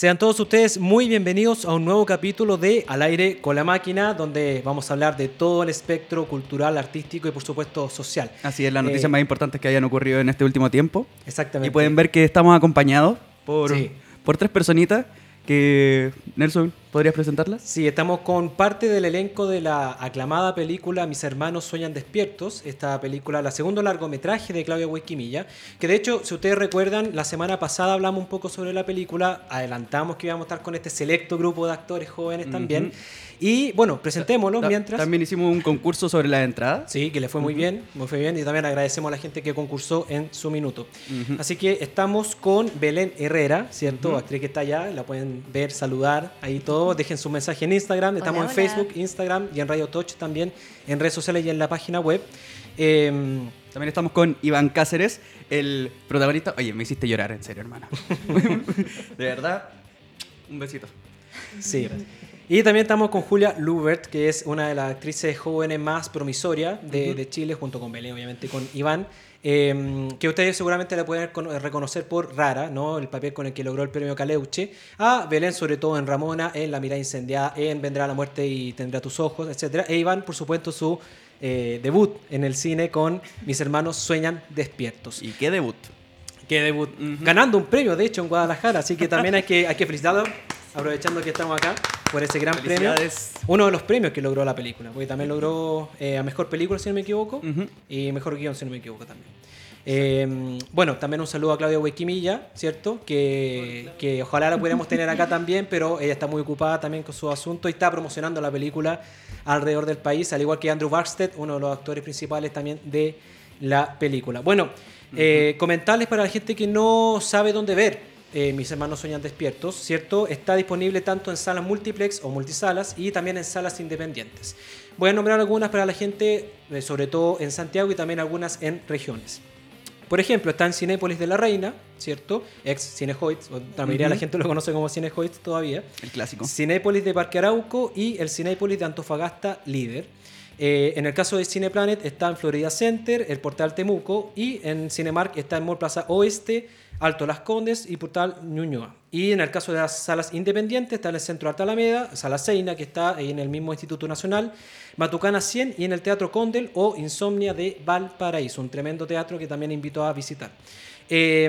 Sean todos ustedes muy bienvenidos a un nuevo capítulo de Al aire con la máquina, donde vamos a hablar de todo el espectro cultural, artístico y por supuesto social. Así es, las noticias Eh, más importantes que hayan ocurrido en este último tiempo. Exactamente. Y pueden ver que estamos acompañados por, Sí. por tres personitas que... Nelson, ¿podrías presentarlas? Sí, estamos con parte del elenco de la aclamada película Mis hermanos sueñan despiertos. Esta película, la segundo largometraje de Claudia Huesquimilla. Que de hecho, si ustedes recuerdan, la semana pasada hablamos un poco sobre la película. Adelantamos que íbamos a estar con este selecto grupo de actores jóvenes también. Y bueno, presentémonos Ta- mientras. También hicimos un concurso sobre las entradas. Sí, que le fue muy bien, muy fue bien y también agradecemos a la gente que concursó en su minuto. Así que estamos con Belén Herrera, ¿cierto? Actriz que está allá, la pueden ver, saludar, ahí todo. Dejen su mensaje en Instagram, estamos Hola, en hola. Facebook, Instagram y en Radio Touch también, en redes sociales y en la página web. Em, También estamos con Iván Cáceres, el protagonista. Oye, me hiciste llorar, en serio, hermano. de verdad, un besito. Sí. Y también estamos con Julia Lubert, que es una de las actrices jóvenes más promisorias de, de Chile, junto con Belén, obviamente, con Iván. Eh, que ustedes seguramente la pueden cono- reconocer por Rara, ¿no? El papel con el que logró el premio Caleuche. A Belén, sobre todo en Ramona, en La mirada incendiada, en Vendrá la muerte y tendrá tus ojos, etc. E Iván, por supuesto, su eh, debut en el cine con Mis hermanos sueñan despiertos. ¿Y qué debut? Que debut, ganando un premio, de hecho, en Guadalajara. Así que también hay que, hay que felicitarlo, aprovechando que estamos acá, por ese gran premio. Uno de los premios que logró la película, porque también logró eh, a Mejor Película, si no me equivoco, Ujú. y Mejor Guión, si no me equivoco también. Eh, bueno, también un saludo a Claudia Huequimilla, ¿cierto? Que, que ojalá la pudiéramos tener acá también, pero ella está muy ocupada también con su asunto y está promocionando la película alrededor del país, al igual que Andrew Barstead, uno de los actores principales también de la película. Bueno, eh, comentarles para la gente que no sabe dónde ver eh, Mis hermanos sueñan despiertos, ¿cierto? Está disponible tanto en salas multiplex o multisalas y también en salas independientes. Voy a nombrar algunas para la gente, eh, sobre todo en Santiago y también algunas en regiones. Por ejemplo, está en Cinépolis de la Reina, ¿cierto? Ex Cinehoids, la mayoría de la gente lo conoce como Cinehoids todavía. El clásico. Cinépolis de Parque Arauco y el Cinépolis de Antofagasta Líder. Eh, en el caso de Cineplanet está en Florida Center, el Portal Temuco y en Cinemark está en Mall Plaza Oeste, Alto Las Condes y Portal Ñuñoa. Y en el caso de las salas independientes está en el Centro Alta Alameda, Sala Seina que está en el mismo Instituto Nacional, Matucana 100 y en el Teatro Condel o Insomnia de Valparaíso, un tremendo teatro que también invito a visitar. Eh,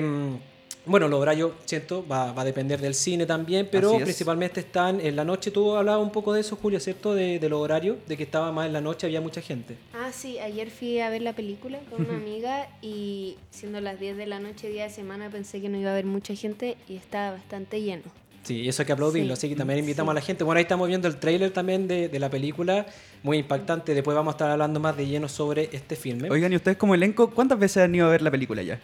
bueno, los horarios, ¿cierto? Va, va a depender del cine también, pero es. principalmente están en la noche. Tú hablabas un poco de eso, Julio, ¿cierto? De, de los horarios, de que estaba más en la noche, había mucha gente. Ah, sí, ayer fui a ver la película con una amiga y siendo las 10 de la noche, día de semana, pensé que no iba a haber mucha gente y estaba bastante lleno. Sí, y eso hay que aplaudirlo, Sí. así que también invitamos Sí. a la gente. Bueno, ahí estamos viendo el tráiler también de, de la película, muy impactante. Después vamos a estar hablando más de lleno sobre este filme. Oigan, ¿y ustedes como elenco, cuántas veces han ido a ver la película ya?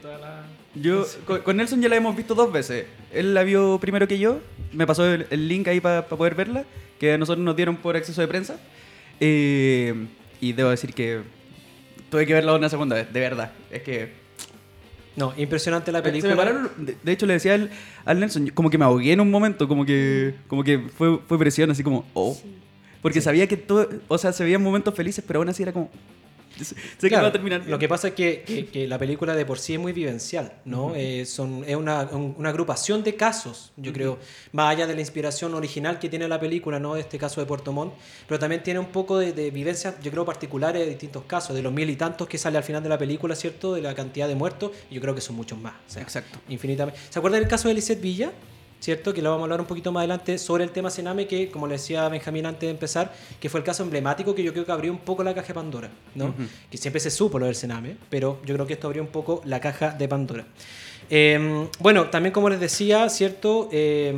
Toda la... Yo, con, con Nelson ya la hemos visto dos veces. Él la vio primero que yo, me pasó el, el link ahí para poder verla, que a nosotros nos dieron por acceso de prensa. Eh, y debo decir que tuve que verla una segunda vez, de verdad. Es que... No, impresionante la Se me película. pararon- de, de hecho, le decía al, al Nelson, como que me ahogué en un momento, como que, como que fue, fue presión, así como, oh. Sí. Porque sabía que todo, o sea, se veían momentos felices, pero aún así era como, sé que Claro, va a terminar bien. Lo que pasa es que, que- que la película de por sí es muy vivencial, ¿no? Eh, son, es una, un- una agrupación de casos, yo creo, más allá de la inspiración original que tiene la película, ¿no? Este caso de Puerto Montt, pero también tiene un poco de, de vivencias, yo creo, particulares de distintos casos, de los mil y tantos que sale al final de la película, ¿cierto? De la cantidad de muertos, yo creo que son muchos más. o sea, Exacto. Infinitamente. ¿Se acuerdan del caso de Lisette Villa? ¿Cierto? Que lo vamos a hablar un poquito más adelante sobre el tema Sename, que como le decía Benjamín antes de empezar, que fue el caso emblemático que yo creo que abrió un poco la caja de Pandora, ¿no? Que siempre se supo lo del Sename, pero yo creo que esto abrió un poco la caja de Pandora. Eh, bueno, también como les decía, ¿cierto? Eh,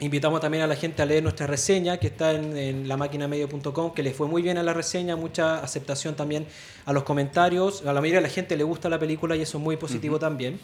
invitamos también a la gente a leer nuestra reseña que está en, en lamaquinamedio.com, que les fue muy bien a la reseña, mucha aceptación también a los comentarios. A la mayoría de la gente le gusta la película y eso es muy positivo también.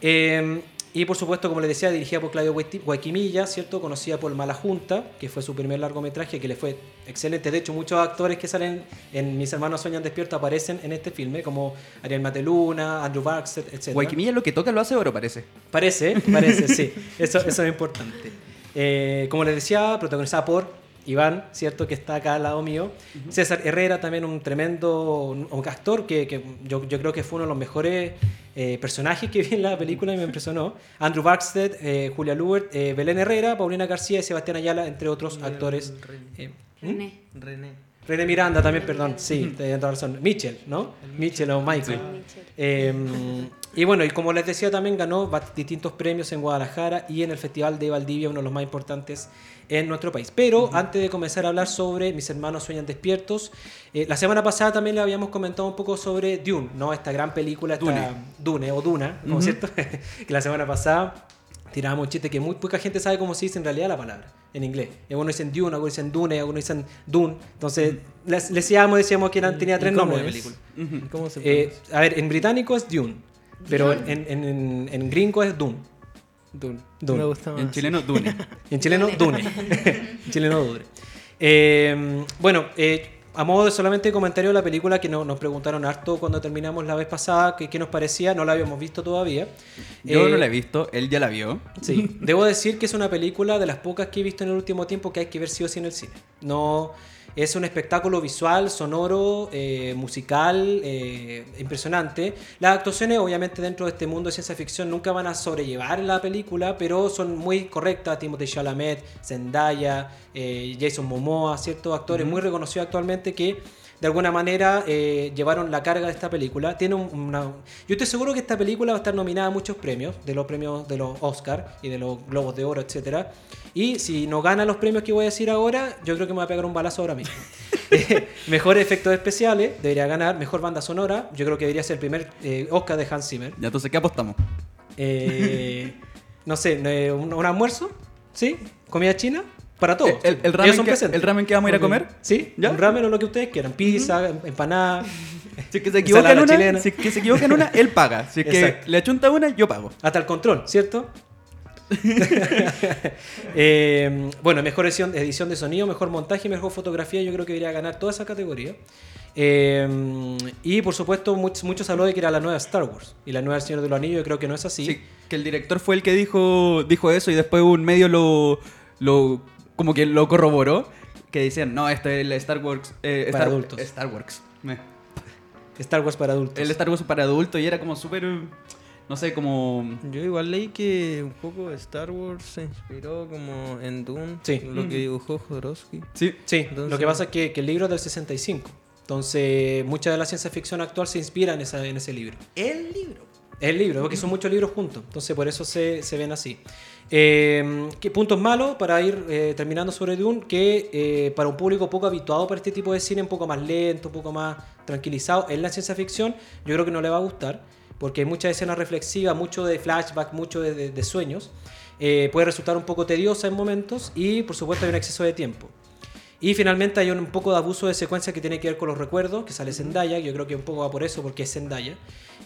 Eh, y por supuesto, como les decía, dirigida por Claudio Guaquimilla, ¿cierto? Conocida por Mala Junta, que fue su primer largometraje, que le fue excelente. De hecho, muchos actores que salen en Mis hermanos sueñan despierto aparecen en este filme, como Ariel Mateluna, Andrew Baxter, etc. Guayquimilla lo que toca lo hace oro, parece. Parece, parece, sí. Eso, eso es importante. Eh, como les decía, protagonizada por Iván, ¿cierto? Que está acá al lado mío. César Herrera, también un tremendo un, actor que, que yo, yo creo que fue uno de los mejores eh, personajes que vi en la película y me impresionó. Andrew Barksted, eh, Julia Lubert, eh, Belén Herrera, Paulina García y Sebastián Ayala, entre otros Y actores. René. Eh, ¿hmm? René. René. René Miranda también, perdón, sí, toda razón. Mitchell, ¿no? Mitchell o Michael. Mitchell. Eh, y bueno, y como les decía, también ganó distintos premios en Guadalajara y en el Festival de Valdivia, uno de los más importantes en nuestro país. Pero antes de comenzar a hablar sobre Mis hermanos sueñan despiertos, eh, la semana pasada también le habíamos comentado un poco sobre Dune, ¿no? Esta gran película, esta Dune. Dune, o Duna, ¿no es cierto? que la semana pasada tirábamos un chiste que muy poca gente sabe cómo se dice en realidad la palabra en inglés. Algunos dicen Dune, algunos dicen Dune, algunos dicen Dune. Entonces, les, decíamos, decíamos que eran, tenía ¿Y tres nombres de película. ¿Cómo se Eh, a ver, en británico es Dune, pero en, en, en- en gringo es Dune. Dune. Dune. Me gusta más. En chileno, Dune. En chileno, Dune. en chileno, Dune. Eh, bueno, eh, a modo de solamente comentario de la película que no- nos preguntaron harto cuando terminamos la vez pasada, que- qué nos parecía, no la habíamos visto todavía. Yo Eh, no la he visto, él ya la vio. Sí, debo decir que es una película de las pocas que he visto en el último tiempo que hay que ver sí o sí en el cine. No, es un espectáculo visual, sonoro, eh, musical, eh, impresionante. Las actuaciones, obviamente, dentro de este mundo de ciencia ficción nunca van a sobrellevar la película, pero son muy correctas. Timothy Chalamet, Zendaya, eh, Jason Momoa, ciertos actores muy reconocidos actualmente que de alguna manera eh, llevaron la carga de esta película. Tiene un- una... Yo estoy seguro que esta película va a estar nominada a muchos premios, de los premios de los Oscar y de los Globos de Oro, etcétera. Y si no gana los premios que voy a decir ahora, yo creo que me va a pegar un balazo ahora mismo. Eh, mejor efectos especiales, debería ganar. Mejor banda sonora, yo creo que debería ser el primer eh, Oscar de Hans Zimmer. Ya, entonces, ¿qué apostamos? Eh, no sé, un, un almuerzo, ¿sí? Comida china, para todos. ¿El- ramen que- el ramen que vamos a ir a comer? Sí, ¿Ya? un ramen o lo que ustedes quieran. Pizza, empanada. Si es que se equivoca en Ensalada una, chilena. si es que se equivoca en una, él paga. Si es que Exacto. le achunta una, yo pago. Hasta el control, ¿cierto? Eh, bueno, mejor edición, edición de sonido, mejor montaje, mejor fotografía, yo creo que debería ganar toda esa categoría. Eh, y por supuesto, muchos muchos habló de que era la nueva Star Wars y la nueva Señor de los Anillos, yo creo que no es así. Sí, que el director fue el que dijo, dijo eso y después un medio lo, lo como que lo corroboró. Que decían, no, esto es el Star Wars. eh, Para Star, adultos. Star Wars. Me- Star Wars para adultos. El Star Wars para adultos y era como súper. No sé, como. Yo igual leí que un poco Star Wars se inspiró como en Dune, Sí. lo que dibujó Jodorowsky. Sí. Sí, Entonces- lo que pasa es que, que el libro es del 65. Entonces, mucha de la ciencia ficción actual se inspira en, esa, en ese libro. El libro. El libro, porque son muchos libros juntos, entonces por eso se, se ven así. Eh, ¿qué puntos malos para ir eh, terminando sobre Dune? Que eh, para un público poco habituado para este tipo de cine, un poco más lento, un poco más tranquilizado, en la ciencia ficción, yo creo que no le va a gustar, porque hay muchas escenas reflexivas, mucho de flashback, mucho de, de- de sueños. Eh, puede resultar un poco tediosa en momentos y por supuesto hay un exceso de tiempo. Y finalmente hay un poco de abuso de secuencia que tiene que ver con los recuerdos, que sale Zendaya, yo creo que un poco va por eso, porque es Zendaya.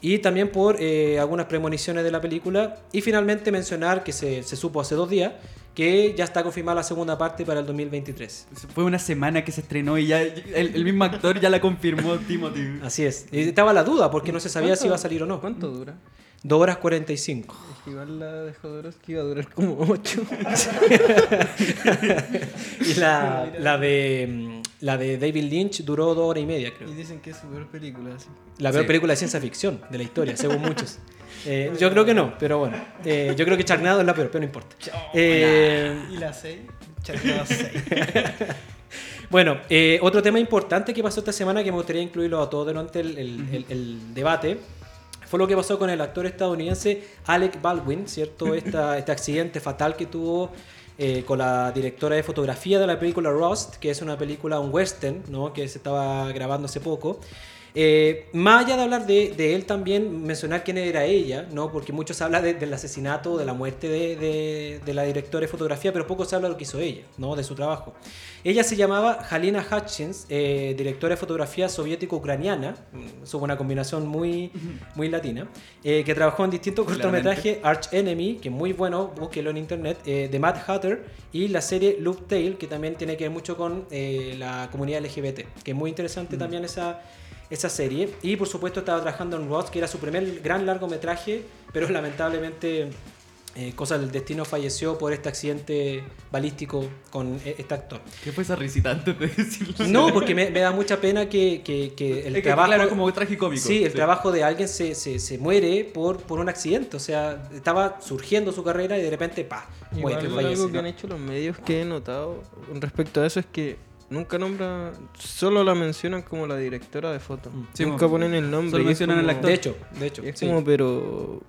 Y también por eh, algunas premoniciones de la película. Y finalmente mencionar que se, se supo hace dos días que ya está confirmada la segunda parte para el 2023. Fue una semana que se estrenó y ya el, el mismo actor ya la confirmó, Timothy. Así es. Y estaba la duda, porque no se sabía si ¿Cuánto- iba a salir o no. ¿Cuánto dura? 2 horas 45. Es que igual la de Jodorowsky iba a durar como 8. Y la, la de, mm, la de David Lynch duró dos horas y media, creo. y dicen que es su peor película. Así. La peor Sí. película de ciencia ficción de la historia, según muchos. Eh, yo creo que no, pero bueno. Eh, yo creo que Charnado es la peor, pero no importa. Eh, Y la 6, Charnado 6. bueno, eh, otro tema importante que pasó esta semana que me gustaría incluirlo a todos durante el, el- el- el debate fue lo que pasó con el actor estadounidense Alec Baldwin, ¿cierto? Esta, este accidente fatal que tuvo eh, con la directora de fotografía de la película Rust, que es una película, un western, ¿no? Que se estaba grabando hace poco. Eh, más allá de hablar de, de él también, mencionar quién era ella, ¿no? Porque mucho se habla de- del asesinato, de la muerte de, la directora de fotografía, pero poco se habla de lo que hizo ella, ¿no? De su trabajo. Ella se llamaba Halina Hutchins, eh, directora de fotografía soviético-ucraniana, mm, es una combinación muy, muy latina, eh, que trabajó en distintos cortometrajes, Arch Enemy, que es muy bueno, búsquelo en internet, de Matt Hatter, y la serie Loop Tale, que también tiene que ver mucho con la comunidad LGBT, que es muy interesante también esa, esa serie. Y por supuesto estaba trabajando en Rust, que era su primer gran largometraje, pero lamentablemente eh, cosa del destino falleció por este accidente balístico con e- este actor. ¿Qué fue esa risita antes de decirlo? No, porque me, me da mucha pena que, que- que el Es que, trabajo... claro, como tragicómico. Sí, el trabajo de alguien se, se, se muere por, por un accidente. O sea, estaba surgiendo su carrera y de repente, pa, muere, Igual algo que han hecho los medios que he notado respecto a eso es que nunca nombran, solo la mencionan como la directora de foto. Mm. Sí, nunca mo. ponen el nombre. Solo mencionan como- actor. De hecho, de hecho. Es sí. como, pero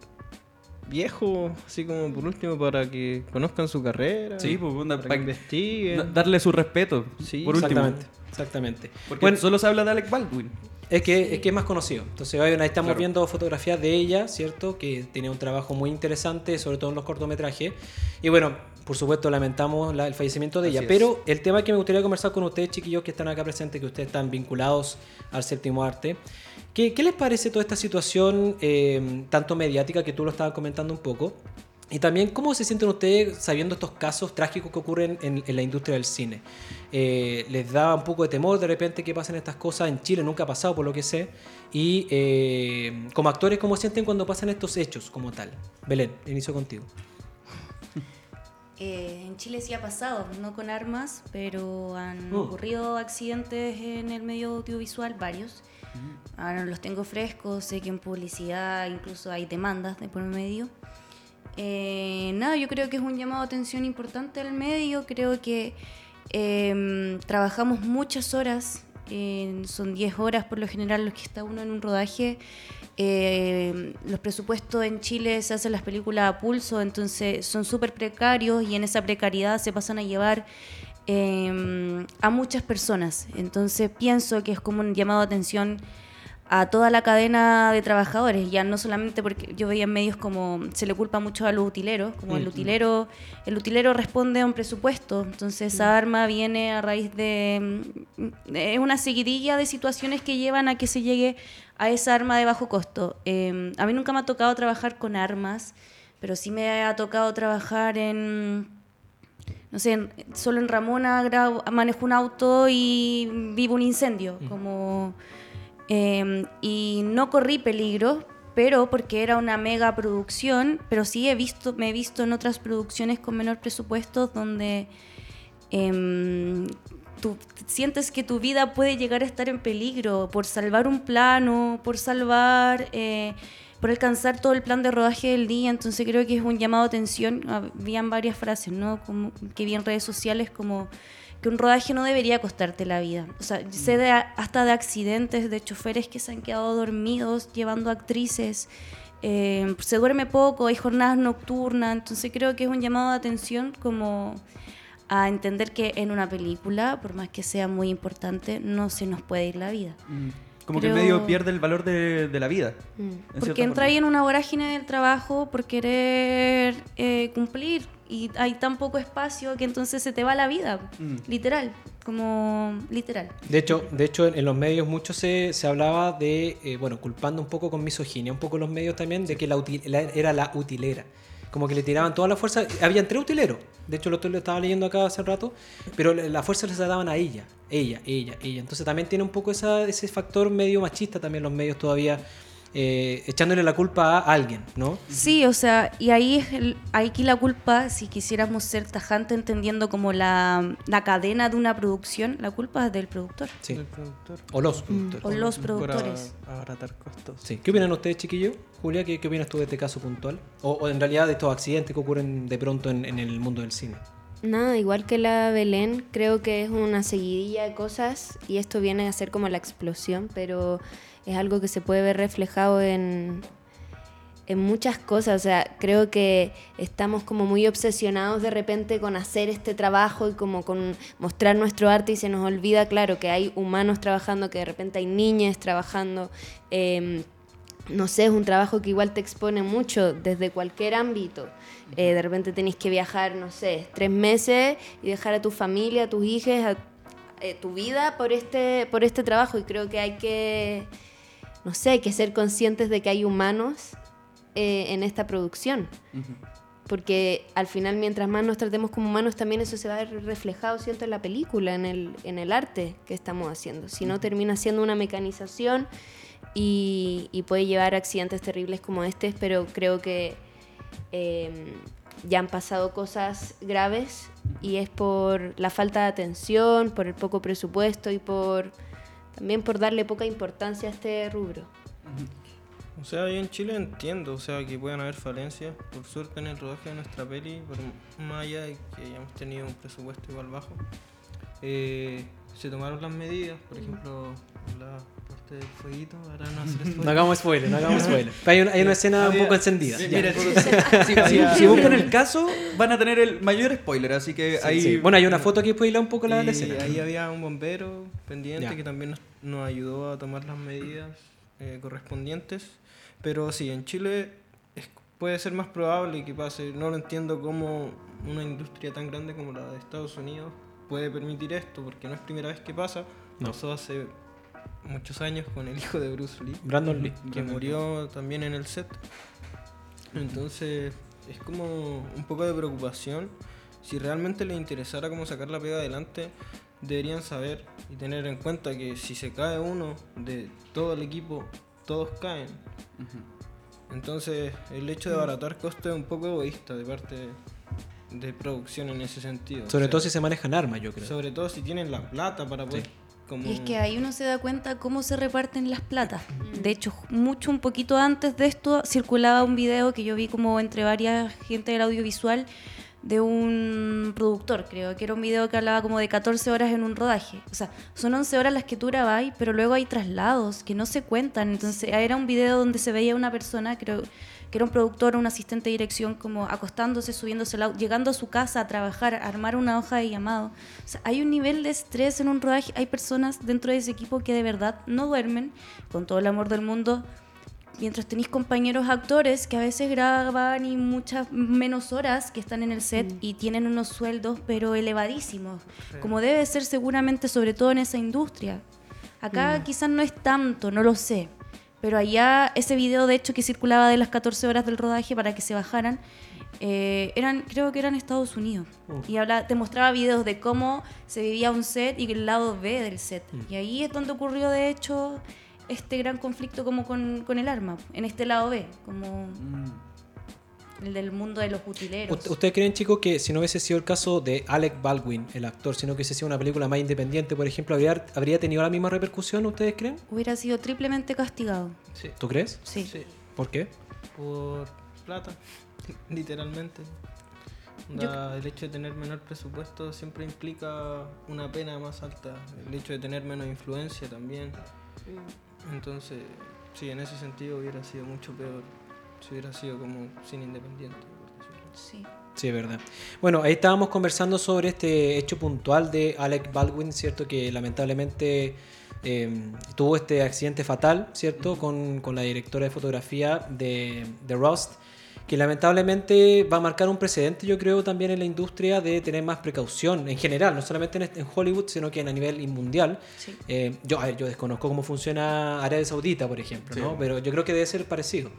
viejo, así como por último, para que conozcan su carrera. Sí, pues, onda, para pa- que investiguen. Da- Darle su respeto. Sí, por último. Exactamente, exactamente. Porque Bueno, solo se habla de Alec Baldwin. Es que, es que es más conocido. Entonces, ahí estamos Claro. viendo fotografías de ella, ¿cierto? Que tenía un trabajo muy interesante, sobre todo en los cortometrajes. Y bueno, por supuesto, lamentamos la- el fallecimiento de Así ella. es. Pero el tema que me gustaría conversar con ustedes, chiquillos, que están acá presentes, que ustedes están vinculados al séptimo arte. ¿Qué, qué les parece toda esta situación, eh, tanto mediática, que tú lo estabas comentando un poco? Y también, ¿cómo se sienten ustedes sabiendo estos casos trágicos que ocurren en, en la industria del cine? Eh, ¿Les da un poco de temor de repente que pasen estas cosas? En Chile nunca ha pasado, por lo que sé. Y eh, como actores, ¿cómo sienten cuando pasan estos hechos como tal? Belén, inicio contigo. Eh, en Chile sí ha pasado, no con armas, pero han Mm. ocurrido accidentes en el medio audiovisual, varios. Ahora los tengo frescos, sé que en publicidad incluso hay demandas de por medio. Eh, nada, yo creo que es un llamado de atención importante al medio, creo que em, trabajamos muchas horas, son 10 horas por lo general los que está uno en un rodaje. Eh, los presupuestos en Chile se hacen las películas a pulso, entonces son súper precarios y en esa precariedad se pasan a llevar eh, a muchas personas. Entonces pienso que es como un llamado de atención a toda la cadena de trabajadores, ya no solamente porque yo veía en medios como se le culpa mucho a los utileros, como el utilero, el utilero responde a un presupuesto, entonces esa arma viene a raíz de mm, es una seguidilla de situaciones que llevan a que se llegue a esa arma de bajo costo. Eh, a mí nunca me ha tocado trabajar con armas, pero sí me ha tocado trabajar en no sé, en- solo en Ramona manejo un auto y vivo un incendio, como eh, y no corrí peligro, pero porque era una mega producción, pero sí he visto, me he visto en otras producciones con menor presupuesto donde em, tú sientes que tu vida puede llegar a estar en peligro por salvar un plano, por salvar, eh, por alcanzar todo el plan de rodaje del día. Entonces creo que es un llamado de atención. Habían varias frases, ¿no? Que vi en redes sociales como que un rodaje no debería costarte la vida. O sea, sé de, hasta de accidentes de choferes que se han quedado dormidos llevando actrices. Eh, se duerme poco, hay jornadas nocturnas, entonces creo que es un llamado de atención como a entender que en una película, por más que sea muy importante, no se nos puede ir la vida. Mm. Como que Creo- el medio pierde el valor de, de la vida. Mm. en Porque entra ahí en una vorágine del trabajo por querer eh, cumplir y hay tan poco espacio que entonces se te va la vida, Mm. literal, como literal. De hecho, de hecho en, los medios mucho se, se hablaba de, eh, bueno, culpando un poco con misoginia, un poco los medios también, de que la, uti- la- era la utilera. Como que le tiraban toda la fuerza. Habían tres utileros. De hecho, lo, estaba leyendo acá hace rato. Pero la fuerza les daban a ella. Ella, ella, ella. Entonces también tiene un poco esa, ese factor medio machista también los medios todavía. Eh, echándole la culpa a alguien, ¿no? Sí, o sea, y ahí es el, aquí la culpa, si quisiéramos ser tajante entendiendo como la, la cadena de una producción, la culpa es del productor. Sí. del productor. O los productores. O los Por productores. a- abaratar costos. Sí. ¿Qué opinan ustedes, chiquillos? Julia, ¿qué, qué opinas tú de este caso puntual? O, o en realidad de estos accidentes que ocurren de pronto en, en el mundo del cine. Nada, igual que la Belén, creo que es una seguidilla de cosas y esto viene a ser como la explosión, pero es algo que se puede ver reflejado en, en muchas cosas. O sea, creo que estamos como muy obsesionados de repente con hacer este trabajo y como con mostrar nuestro arte y se nos olvida, claro, que hay humanos trabajando, que de repente hay niñas trabajando. em, no sé, es un trabajo que igual te expone mucho desde cualquier ámbito. Eh, de repente tenés que viajar, no sé, tres meses y dejar a tu familia, a tus hijos, a eh, tu vida por este, por este trabajo. Y creo que hay que, no sé, hay que ser conscientes de que hay humanos eh, en esta producción. Porque al final, mientras más nos tratemos como humanos, también eso se va a ver reflejado, siento, en la película, en el, en el arte que estamos haciendo. Si no, termina siendo una mecanización y, y puede llevar a accidentes terribles como este, pero creo que eh, ya han pasado cosas graves y es por la falta de atención, por el poco presupuesto y por también por darle poca importancia a este rubro. O sea, yo en Chile entiendo, o sea, que puedan haber falencias. Por suerte en el rodaje de nuestra peli, por más allá de que hayamos tenido un presupuesto igual bajo, eh, se tomaron las medidas, por ejemplo, la parte del fueguito, ahora no hacer No spoiler. hagamos spoiler, no hagamos spoiler. Pero hay, una- hay una escena un poco encendida. Sí, mira, Si, si- si buscan el caso, van a tener el mayor spoiler, así que ahí... Sí. Bueno, hay una foto aquí, puedes un poco la, la escena. ahí había un bombero pendiente Ya. que también nos, nos ayudó a tomar las medidas eh, correspondientes. Pero sí, en Chile es- puede ser más probable que pase. No lo entiendo cómo una industria tan grande como la de Estados Unidos puede permitir esto, porque no es primera vez que pasa. No. Pasó hace muchos años con el hijo de Bruce Lee Brandon Lee. que murió también en el set. Entonces, es como un poco de preocupación. Si realmente les interesara cómo sacar la pega adelante, deberían saber y tener en cuenta que si se cae uno de todo el equipo, todos caen. Entonces, el hecho de abaratar costos es un poco egoísta de parte de producción en ese sentido. Sobre O sea, todo si se manejan armas, yo creo. sobre todo si tienen la plata para poder... Como... Y es que ahí uno se da cuenta cómo se reparten las platas. De hecho, mucho un poquito antes de esto circulaba un video que yo vi como entre varias gente del audiovisual de un productor, creo que era un video que hablaba como de 14 horas en un rodaje. O sea, son 11 horas las que tú grabáis, pero luego hay traslados que no se cuentan. Entonces, era un video donde se veía una persona, creo que era un productor un asistente de dirección, como acostándose, subiéndose, al au- llegando a su casa a trabajar, a armar una hoja de llamado. O sea, hay un nivel de estrés en un rodaje. Hay personas dentro de ese equipo que de verdad no duermen, con todo el amor del mundo, mientras tenéis compañeros actores que a veces graban y muchas menos horas que están en el set y tienen unos sueldos pero elevadísimos, como debe ser seguramente sobre todo en esa industria. Acá quizás no es tanto, no lo sé, pero allá ese video de hecho que circulaba de las 14 horas del rodaje para que se bajaran, eh, eran, creo que eran Estados Unidos. Y habla, te mostraba videos de cómo se vivía un set y el lado B del set. Y ahí es donde ocurrió de hecho este gran conflicto como con, con el arma, en este lado B, como el del mundo de los utileros. ¿Ust- ¿Ustedes creen, chicos, que si no hubiese sido el caso de Alec Baldwin, el actor, sino que hubiese sido una película más independiente, por ejemplo, habría, habría tenido la misma repercusión, ¿ustedes creen? Hubiera sido triplemente castigado. Sí, ¿Tú crees? Sí. sí. ¿Por qué? por plata, literalmente. El hecho de tener menor presupuesto siempre implica una pena más alta. El hecho de tener menos influencia también. Entonces, sí, en ese sentido hubiera sido mucho peor si hubiera sido como sin independiente. Sí. Sí, es verdad. Bueno, ahí estábamos conversando sobre este hecho puntual de Alec Baldwin, ¿cierto? Que lamentablemente eh, tuvo este accidente fatal, ¿cierto? Con, con la directora de fotografía de, de Rust, que lamentablemente va a marcar un precedente, yo creo, también en la industria de tener más precaución en general, no solamente en, Hollywood, sino que a nivel mundial. Sí. Eh, yo, a ver, yo desconozco cómo funciona Arabia Saudita, por ejemplo, ¿no? pero yo creo que debe ser parecido.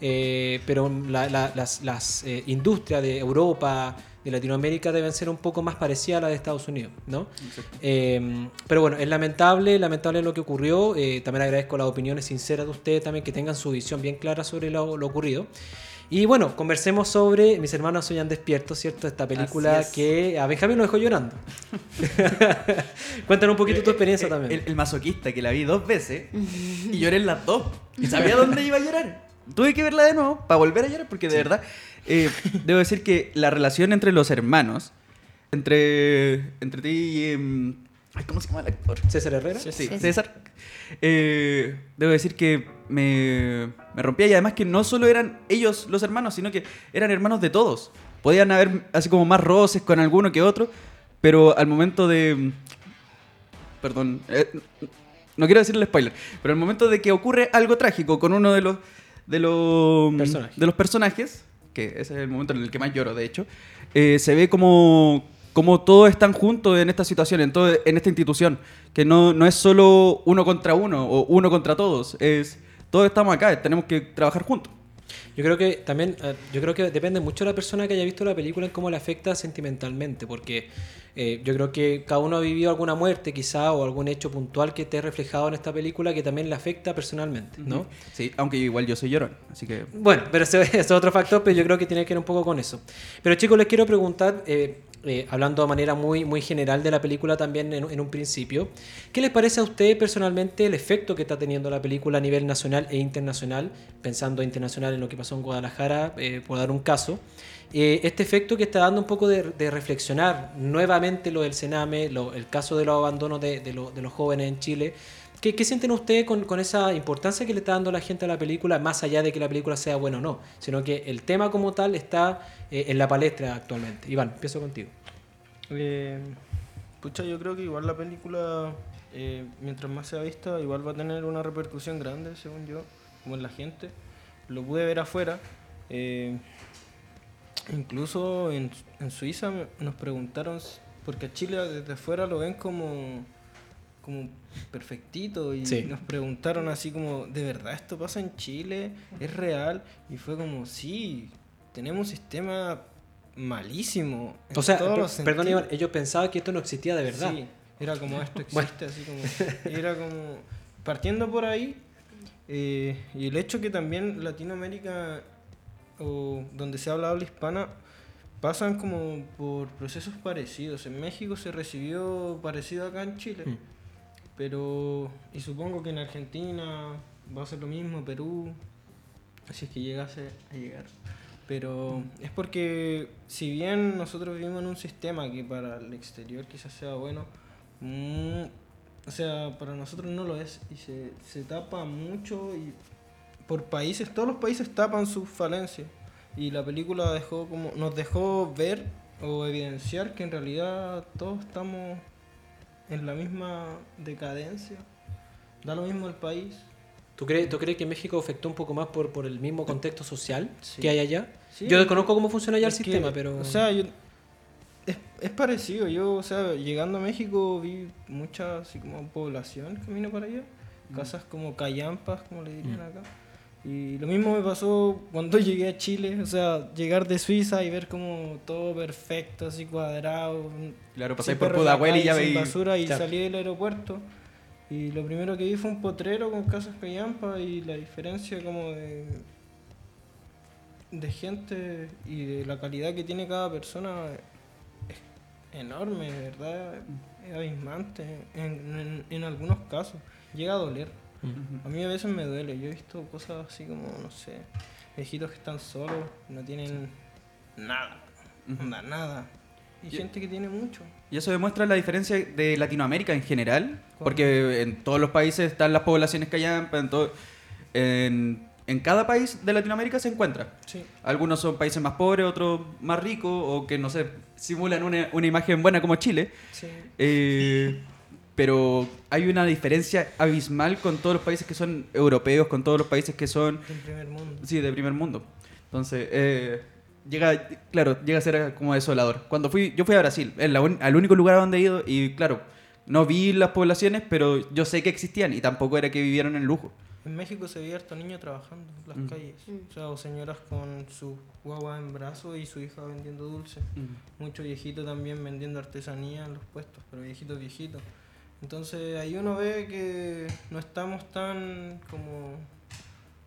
Eh, pero la- la- las, las eh, industrias de Europa, de Latinoamérica, deben ser un poco más parecidas a las de Estados Unidos, ¿no? Eh, pero bueno, es lamentable, lamentable lo que ocurrió. Eh, también agradezco las opiniones sinceras de ustedes también, que tengan su visión bien clara sobre lo, lo ocurrido. Y bueno, conversemos sobre Mis hermanos soñan despiertos, ¿cierto? Esta película es. que a Benjamín lo dejó llorando. Cuéntanos un poquito tu experiencia Eh, también. El, el masoquista que la vi dos veces y lloré en las dos. Y sabía dónde iba a llorar. Tuve que verla de nuevo para volver a llorar porque de verdad eh, debo decir que la relación entre los hermanos, entre, entre ti y... em, ¿Cómo se llama el actor? César Herrera. Sí, César. César. Eh, debo decir que me, me rompía y además que no solo eran ellos los hermanos, sino que eran hermanos de todos. Podían haber así como más roces con alguno que otro, pero al momento de... Perdón, eh, no quiero decirle spoiler, pero al momento de que ocurre algo trágico con uno de los, de los, Personajes. de los personajes, que ese es el momento en el que más lloro, de hecho, eh, se ve como, como todos están juntos en esta situación, en, todo, en esta institución, que no, no es solo uno contra uno o uno contra todos, es todos estamos acá, tenemos que trabajar juntos. Yo creo que también, eh, yo creo que depende mucho de la persona que haya visto la película en cómo le afecta sentimentalmente, porque eh, yo creo que cada uno ha vivido alguna muerte quizá o algún hecho puntual que esté reflejado en esta película que también le afecta personalmente, ¿no? Sí, aunque igual yo soy llorón, así que... Bueno, pero ese, ese es otro factor, pero yo creo que tiene que ver un poco con eso. Pero chicos, les quiero preguntar, eh, eh, hablando de manera muy, muy general de la película también en, un principio, ¿qué les parece a ustedes personalmente el efecto que está teniendo la película a nivel nacional e internacional? Pensando internacional en lo que pasó en Guadalajara, eh, por dar un caso. Eh, este efecto que está dando un poco de, reflexionar nuevamente lo del Sename, el caso de los abandonos de los jóvenes en Chile. ¿Qué, sienten ustedes con, esa importancia que le está dando la gente a la película, más allá de que la película sea buena o no? Sino que el tema como tal está eh, en la palestra actualmente. Iván, empiezo contigo. Eh, pucha, yo creo que igual la película, eh, mientras más sea vista, igual va a tener una repercusión grande, según yo, como en la gente. Lo pude ver afuera. eh, incluso en, en Suiza nos preguntaron, porque a Chile desde afuera lo ven como, como perfectito y Sí. nos preguntaron así como, ¿de verdad esto pasa en Chile? ¿Es real? Y fue como, sí, tenemos un sistema malísimo. en O sea, todos per- los perdón. Iván, ellos pensaban que esto no existía de verdad. Sí, era como esto existe, así como. Era como. Partiendo por ahí, eh, y el hecho que también Latinoamérica, o donde se habla habla hispana, pasan como por procesos parecidos. En México se recibió parecido acá en Chile, Mm. Pero. Y supongo que en Argentina va a ser lo mismo, Perú, si es que llegase a llegar. Pero es porque si bien nosotros vivimos en un sistema que para el exterior quizás sea bueno, mm, o sea, para nosotros no lo es y se, se tapa mucho y por países, todos los países tapan sus falencias y la película dejó como nos dejó ver o evidenciar que en realidad todos estamos en la misma decadencia. Da lo mismo el país. ¿Tú crees, ¿Tú crees que México afectó un poco más por, por el mismo contexto social Sí. que hay allá? Sí. Yo desconozco cómo funciona allá el que, sistema, pero... O sea, yo- es, es parecido. Yo, o sea, llegando a México vi mucha así como población camino para allá. Casas como callampas, como le dirían Mm. acá. Y lo mismo me pasó cuando llegué a Chile. O sea, llegar de Suiza y ver como todo perfecto, así cuadrado. Claro, pasáis por Pudahuel y ya veis... basura y salí del aeropuerto. Y lo primero que vi fue un potrero con casas callampas y la diferencia como de, de gente y de la calidad que tiene cada persona es enorme, de verdad, es abismante en, en- en algunos casos. Llega a doler. A mí a veces me duele. Yo he visto cosas así como, no sé, viejitos que están solos, no tienen nada, onda, nada. Y gente que tiene mucho. Y eso demuestra la diferencia de Latinoamérica en general, ¿Cómo? porque en todos los países están las poblaciones que hayan, en, todo- en, en cada país de Latinoamérica se encuentra. Sí. Algunos son países más pobres, otros más ricos, o que no sé, simulan una, una imagen buena como Chile. Sí. Eh, pero hay una diferencia abismal con todos los países que son europeos, con todos los países que son del primer mundo. Sí, de primer mundo. Entonces, eh, llega, claro, llega a ser como desolador. Cuando fui, yo fui a Brasil, es al único lugar donde he ido y claro, no vi las poblaciones, pero yo sé que existían y tampoco era que vivieran en lujo. En México se veía harto niño trabajando en las Mm. calles. Mm. O sea, o señoras con su guagua en brazos y su hija vendiendo dulces. Mucho viejito también vendiendo artesanía en los puestos, pero viejitos, viejitos. Entonces ahí uno ve que no estamos tan como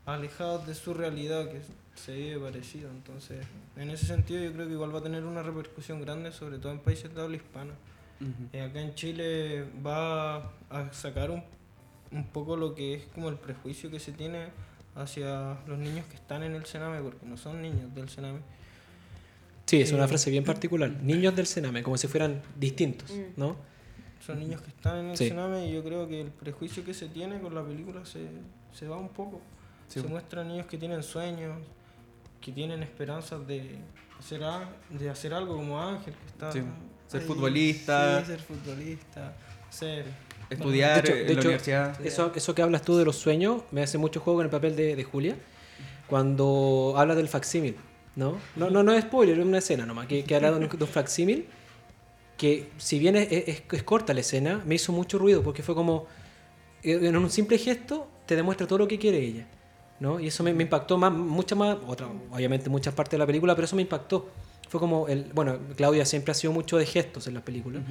alejados de su realidad, que se vive parecido. Entonces, en ese sentido yo creo que igual va a tener una repercusión grande, sobre todo en países de habla hispana. Eh, acá en Chile va a sacar un, un poco lo que es como el prejuicio que se tiene hacia los niños que están en el Sename, porque no son niños del Sename. Sí, es una Eh, frase bien particular. Niños del Sename, como si fueran distintos, Mm. ¿no? Son niños que están en el Sí. Sename y yo creo que el prejuicio que se tiene con la película se, se va un poco. Sí. Se muestran niños que tienen sueños, que tienen esperanzas de hacer, a- de hacer algo como Ángel, que está... Sí. Ser ahí. futbolista. Sí, ser futbolista, ser... Estudiar De hecho- en de la hecho, universidad. Eso, eso que hablas tú de los sueños me hace mucho juego con el papel de, de Julia. Cuando habla del facsímil, ¿no? No, no, no es spoiler, es una escena nomás. Que, que habla de un, de un facsímil que, si bien es, es- es corta la escena, me hizo mucho ruido porque fue como. eh, En un simple gesto te demuestra todo lo que quiere ella. ¿no? Y eso me, me impactó más, mucho más, otra, obviamente muchas partes de la película, pero eso me impactó. Fue como, el, bueno, Claudia siempre ha sido mucho de gestos en las películas,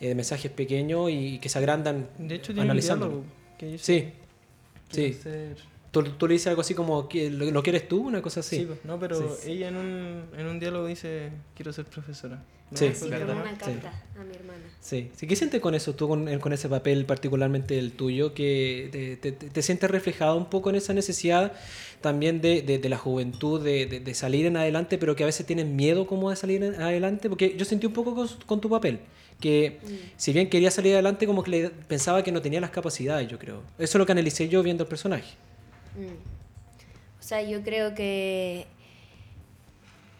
eh, de mensajes pequeños y, que se agrandan De hecho, tiene un diálogo que dice, Sí, "Quiero sí. ser-". Tú, tú le dices algo así como, "¿Qui- ¿lo, lo quieres tú? Una cosa así. Sí, pues, no, pero Sí. ella en un, en un diálogo dice, quiero ser profesora. ¿No? Sí. Sí, una Sí. carta a mi hermana. Sí. sí. ¿Qué sientes con eso, tú con, con ese papel particularmente el tuyo? que te, te- te- te sientes reflejado un poco en esa necesidad también de, de- de la juventud, de, de- de salir en adelante, pero que a veces tienen miedo como de salir en adelante? Porque yo sentí un poco con, con tu papel, que si bien quería salir adelante, como que le- pensaba que no tenía las capacidades, yo creo. Eso es lo que analicé yo viendo el personaje. Mm. O sea, yo creo que,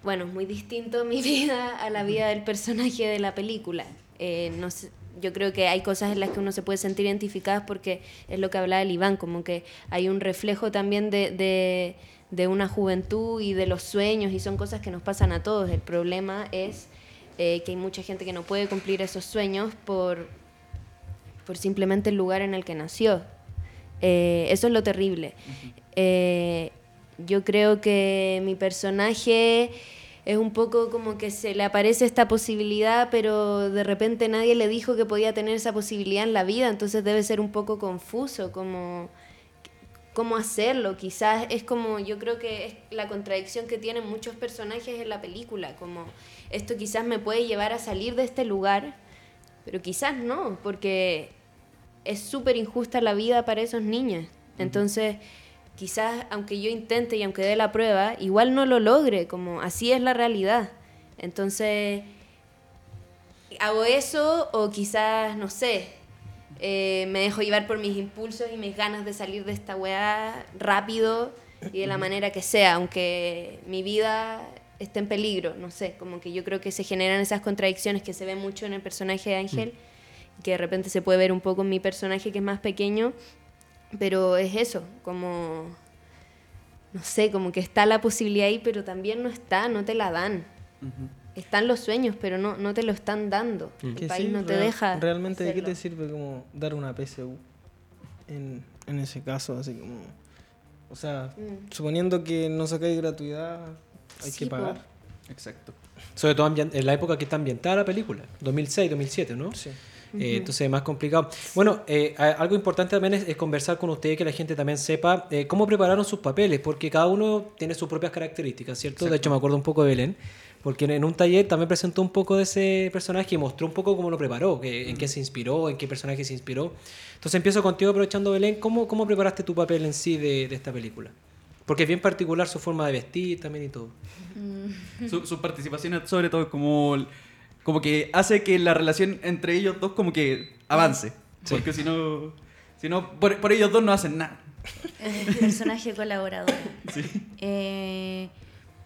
bueno, es muy distinto mi vida a la vida del personaje de la película. Eh, no sé, yo creo que hay cosas en las que uno se puede sentir identificadas porque es lo que hablaba el Iván, como que hay un reflejo también de, de, de una juventud y de los sueños y son cosas que nos pasan a todos. El problema es eh, que hay mucha gente que no puede cumplir esos sueños por, por simplemente el lugar en el que nació. Eh, eso es lo terrible. Eh, yo creo que mi personaje es un poco como que se le aparece esta posibilidad, pero de repente nadie le dijo que podía tener esa posibilidad en la vida, entonces debe ser un poco confuso, como cómo hacerlo. Quizás es como, yo creo que es la contradicción que tienen muchos personajes en la película, como esto quizás me puede llevar a salir de este lugar, pero quizás no, porque es súper injusta la vida para esos niños. Entonces, quizás aunque yo intente y aunque dé la prueba, igual no lo logre, como así es la realidad. Entonces, hago eso o quizás, no sé, eh, me dejo llevar por mis impulsos y mis ganas de salir de esta weá rápido y de la manera que sea, aunque mi vida esté en peligro, no sé, como que yo creo que se generan esas contradicciones que se ven mucho en el personaje de Ángel, que de repente se puede ver un poco en mi personaje que es más pequeño, pero es eso, como, no sé, como que está la posibilidad ahí, pero también no está, no te la dan. Están los sueños, pero no, no te lo están dando. El Que país sí, no te real- deja. Realmente, ¿de qué hacerlo. te sirve como dar una PSU en, en ese caso? Así como. O sea, Mm. suponiendo que no sacáis gratuidad, hay Sí, que po. pagar. Exacto. Sobre todo en la época que está ambientada la película, 2006, 2007, ¿no? Sí. Eh, entonces es más complicado. Bueno, eh, algo importante también es, es conversar con ustedes, que la gente también sepa eh, cómo prepararon sus papeles, porque cada uno tiene sus propias características, ¿cierto? De hecho, me acuerdo un poco de Belén, porque en, en un taller también presentó un poco de ese personaje y mostró un poco cómo lo preparó, que, en qué se inspiró, en qué personaje se inspiró. Entonces empiezo contigo aprovechando, Belén, ¿cómo, cómo preparaste tu papel en sí de, de esta película? Porque es bien particular su forma de vestir también y todo. Su, su participación sobre todo como, como que hace que la relación entre ellos dos como que avance. Porque si no, si no por, por ellos dos no hacen nada. personaje colaborador. Eh,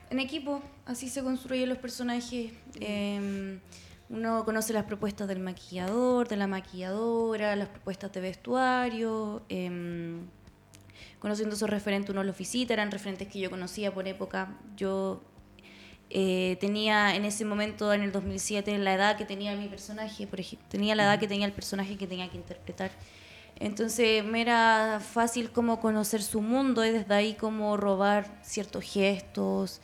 en equipo, así se construyen los personajes. Eh, uno conoce las propuestas del maquillador, de la maquilladora, las propuestas de vestuario. eh, conociendo esos referentes, uno los visita, eran referentes que yo conocía por época. Yo eh, tenía en ese momento, en el 2007, la edad que tenía mi personaje, por ejemplo, tenía la edad que tenía el personaje que tenía que interpretar. Entonces me era fácil como conocer su mundo y desde ahí como robar ciertos gestos,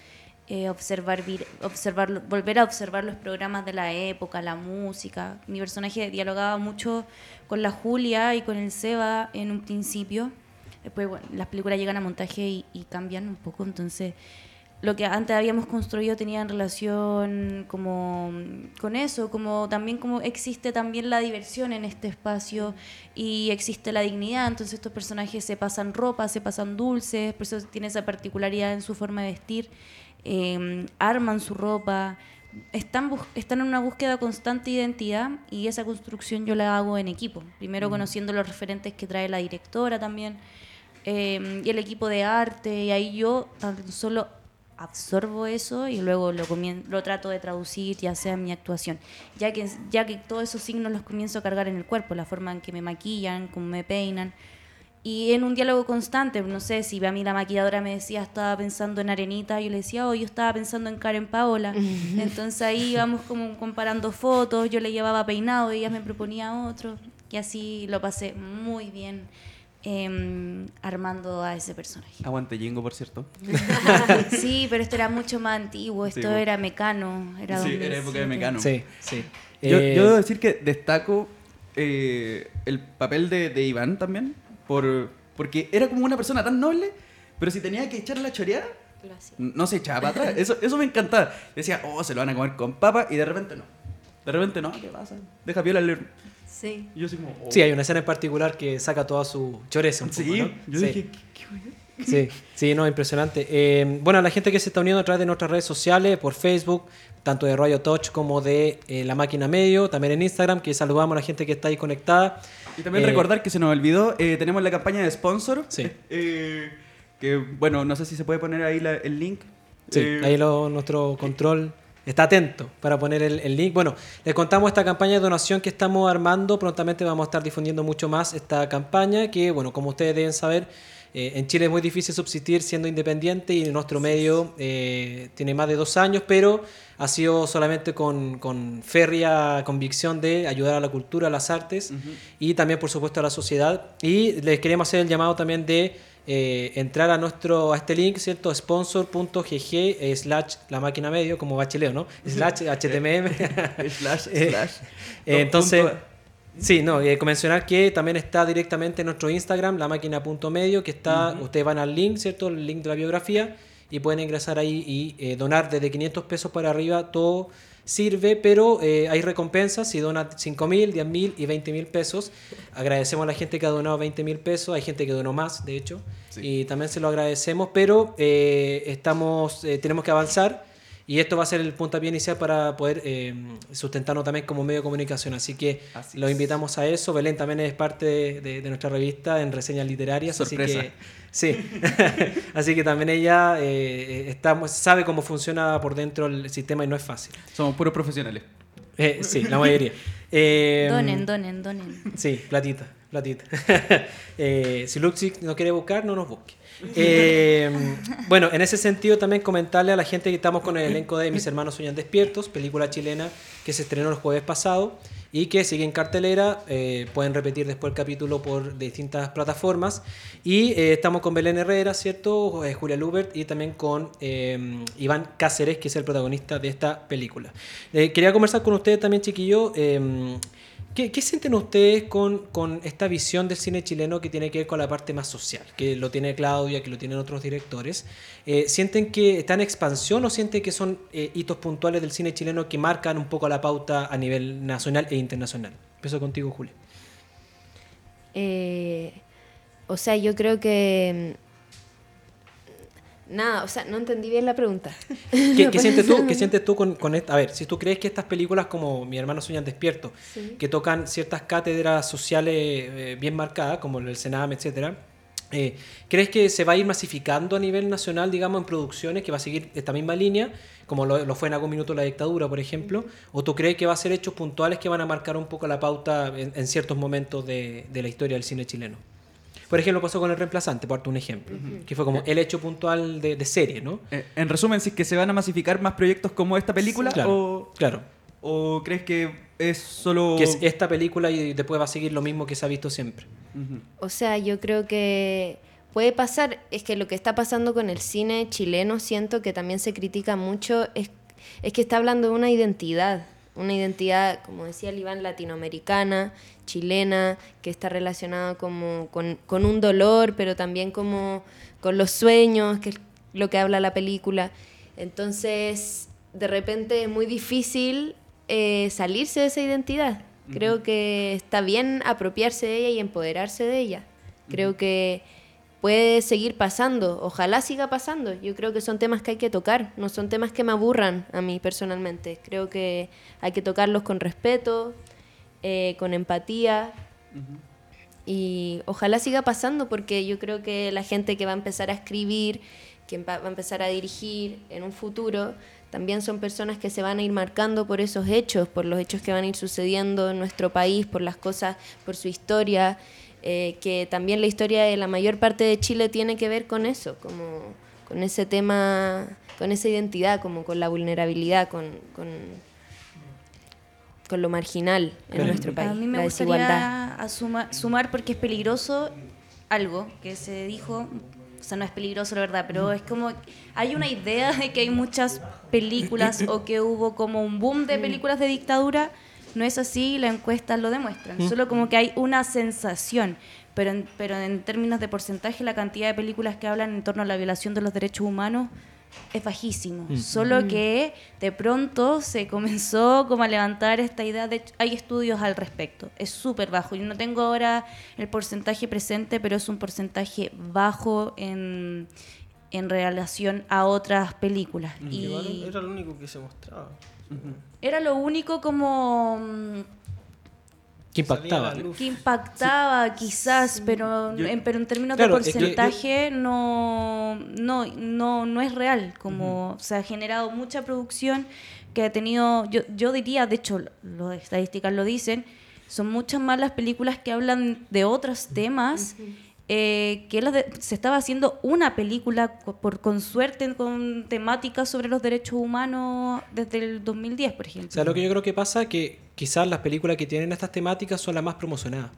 eh, observar, observar, volver a observar los programas de la época, la música. Mi personaje dialogaba mucho con la Julia y con el Seba en un principio. Después, bueno, las películas llegan a montaje y, y cambian un poco, entonces lo que antes habíamos construido tenía en relación como con eso, como también como existe también la diversión en este espacio y existe la dignidad, entonces estos personajes se pasan ropa, se pasan dulces, por eso tiene esa particularidad en su forma de vestir, eh, arman su ropa, están, están en una búsqueda constante de identidad y esa construcción yo la hago en equipo, primero conociendo los referentes que trae la directora también eh, y el equipo de arte y ahí yo tan solo absorbo eso y luego lo, lo trato de traducir ya sea en mi actuación, ya que, ya que todos esos signos los comienzo a cargar en el cuerpo, la forma en que me maquillan, cómo me peinan. Y en un diálogo constante, no sé, si a mí la maquilladora me decía estaba pensando en Arenita, yo le decía, oh, yo estaba pensando en Karen Paola. Entonces ahí íbamos como comparando fotos, yo le llevaba peinado y ella me proponía otro. Y así lo pasé muy bien. Em, armando a ese personaje. Aguante Jingo, por cierto. sí, pero esto era mucho más antiguo, esto Sí, era Mecano. Era Sí, era época de 2007. Mecano. Sí, sí. Yo, Eh, yo debo decir que destaco eh, el papel de, de Iván también, por, porque era como una persona tan noble, pero si tenía que echar la choreada, no se echaba para atrás. Eso, eso me encantaba. Decía, oh, se lo van a comer con papa, y de repente no. De repente no, ¿qué pasa? Deja piola el... Sí. Y yo así como, oh. Sí, hay una escena en particular que saca toda su choreza un poco, Sí, ¿no? yo Sí. dije, ¿qué, Sí, sí, no, impresionante. Eh, bueno, a la gente que se está uniendo a través de nuestras redes sociales, por Facebook, tanto de Radio Touch como de eh, La Máquina Medio, también en Instagram, que saludamos a la gente que está ahí conectada. Y también Eh, recordar que se nos olvidó, eh, tenemos la campaña de sponsor. Sí. eh, que, bueno, no sé si se puede poner ahí la- el link. Sí, Eh, ahí lo- nuestro control está atento para poner el, el link. Bueno, les contamos esta campaña de donación que estamos armando. Prontamente vamos a estar difundiendo mucho más esta campaña que, bueno, como ustedes deben saber, eh, en Chile es muy difícil subsistir siendo independiente y nuestro medio eh, tiene más de dos años, pero ha sido solamente con, con férrea convicción de ayudar a la cultura, a las artes y también, por supuesto, a la sociedad. Y les queremos hacer el llamado también de eh, entrar a nuestro a este link, ¿cierto? sponsor.gg slash la máquina medio, como bachileo, ¿no? Slash HTML. slash, Eh, slash. Eh, entonces, sí, no, eh, mencionar que también está directamente en nuestro Instagram, la máquina.medio, que está, ustedes van al link, ¿cierto? El link de la biografía y pueden ingresar ahí y eh, donar desde 500 pesos para arriba, todo sirve, pero eh, hay recompensas si donan 5 mil, 10 mil y 20 mil pesos. Agradecemos a la gente que ha donado 20 mil pesos, hay gente que donó más, de hecho, Sí. y también se lo agradecemos, pero eh, estamos, eh, tenemos que avanzar. Y esto va a ser el puntapié inicial para poder eh, sustentarnos también como medio de comunicación. Así que Así los es. invitamos a eso. Belén también es parte de, de- de nuestra revista en reseñas literarias. Sorpresa. Así que, sí. así que también ella eh, está- sabe cómo funciona por dentro el sistema y no es fácil. Somos puros profesionales. Eh, sí, la mayoría. Eh, Donen, donen, donen. Sí, platita, platita. Eh, si Luxix no quiere buscar, no nos busque. Eh, bueno, en ese sentido también comentarle a la gente que estamos con el elenco de Mis hermanos sueñan despiertos, película chilena que se estrenó el jueves pasado y que sigue en cartelera. eh, pueden repetir después el capítulo por distintas plataformas. Y estamos con Belén Herrera, ¿cierto? Julia Lubert y también con Iván Cáceres, que es el protagonista de esta película. Quería conversar con ustedes también, chiquillo. ¿Qué, sienten ustedes con, con esta visión del cine chileno que tiene que ver con la parte más social? Que lo tiene Claudia, que lo tienen otros directores. Eh, ¿Sienten que está en expansión o sienten que son eh, hitos puntuales del cine chileno que marcan un poco la pauta a nivel nacional e internacional? Empiezo contigo, Julio. Eh, o sea, yo creo que... Nada, o sea, no entendí bien la pregunta. ¿Qué, qué sientes tú, qué sientes tú con, con esta? A ver, si tú crees que estas películas como Mi hermano sueñan despierto, Sí. que tocan ciertas cátedras sociales eh, bien marcadas, como el Senam, etcétera, eh, ¿crees que se va a ir masificando a nivel nacional, digamos, en producciones, que va a seguir esta misma línea, como lo, lo fue en algún minuto la dictadura, por ejemplo? ¿O tú crees que va a ser hechos puntuales que van a marcar un poco la pauta en, en ciertos momentos de, de la historia del cine chileno? Por ejemplo, pasó con El Reemplazante, por un ejemplo, que fue como el hecho puntual de, de serie, ¿no? Eh, en resumen, si es que se van a masificar más proyectos como esta película Claro, o, claro. o crees que es solo... que es esta película y después va a seguir lo mismo que se ha visto siempre. O sea, yo creo que puede pasar, es que lo que está pasando con el cine chileno, siento que también se critica mucho, es, es que está hablando de una identidad, una identidad, como decía el Iván, latinoamericana, chilena, que está relacionada como con, con un dolor, pero también como con los sueños, que es lo que habla la película. Entonces, de repente es muy difícil eh, salirse de esa identidad. Creo que está bien apropiarse de ella y empoderarse de ella. Creo que puede seguir pasando, ojalá siga pasando. Yo creo que son temas que hay que tocar, no son temas que me aburran a mí personalmente. Creo que hay que tocarlos con respeto, eh, con empatía. Y ojalá siga pasando porque yo creo que la gente que va a empezar a escribir, que va va a empezar a dirigir en un futuro, también son personas que se van a ir marcando por esos hechos, por los hechos que van a ir sucediendo en nuestro país, por las cosas, por su historia, eh, que también la historia de la mayor parte de Chile tiene que ver con eso, como con ese tema, con esa identidad, como con la vulnerabilidad, con, con, con lo marginal en nuestro país, A mí me la desigualdad. gustaría asuma- sumar porque es peligroso algo que se dijo, o sea, no es peligroso la verdad, pero es como, hay una idea de que hay muchas películas o que hubo como un boom de películas de dictadura, no es así, las encuestas lo demuestran, solo como que hay una sensación, pero en, pero en términos de porcentaje, la cantidad de películas que hablan en torno a la violación de los derechos humanos es bajísimo. Solo que de pronto se comenzó como a levantar esta idea de hay estudios al respecto. Es súper bajo. Yo no tengo ahora el porcentaje presente, pero es un porcentaje bajo en, en relación a otras películas. Y era lo único que se mostraba. Era lo único como mm, Que impactaba. que impactaba quizás, pero, Yo- en, pero en términos Claro, de es que- porcentaje no, no, no, no es real. Como se ha generado mucha producción que ha tenido, yo, yo diría, de hecho, las estadísticas lo dicen, son muchas más las películas que hablan de otros temas. Eh, que las de- se estaba haciendo una película co- por con suerte con temáticas sobre los derechos humanos desde el 2010 por ejemplo O sea, lo que yo creo que pasa es que quizás las películas que tienen estas temáticas son las más promocionadas.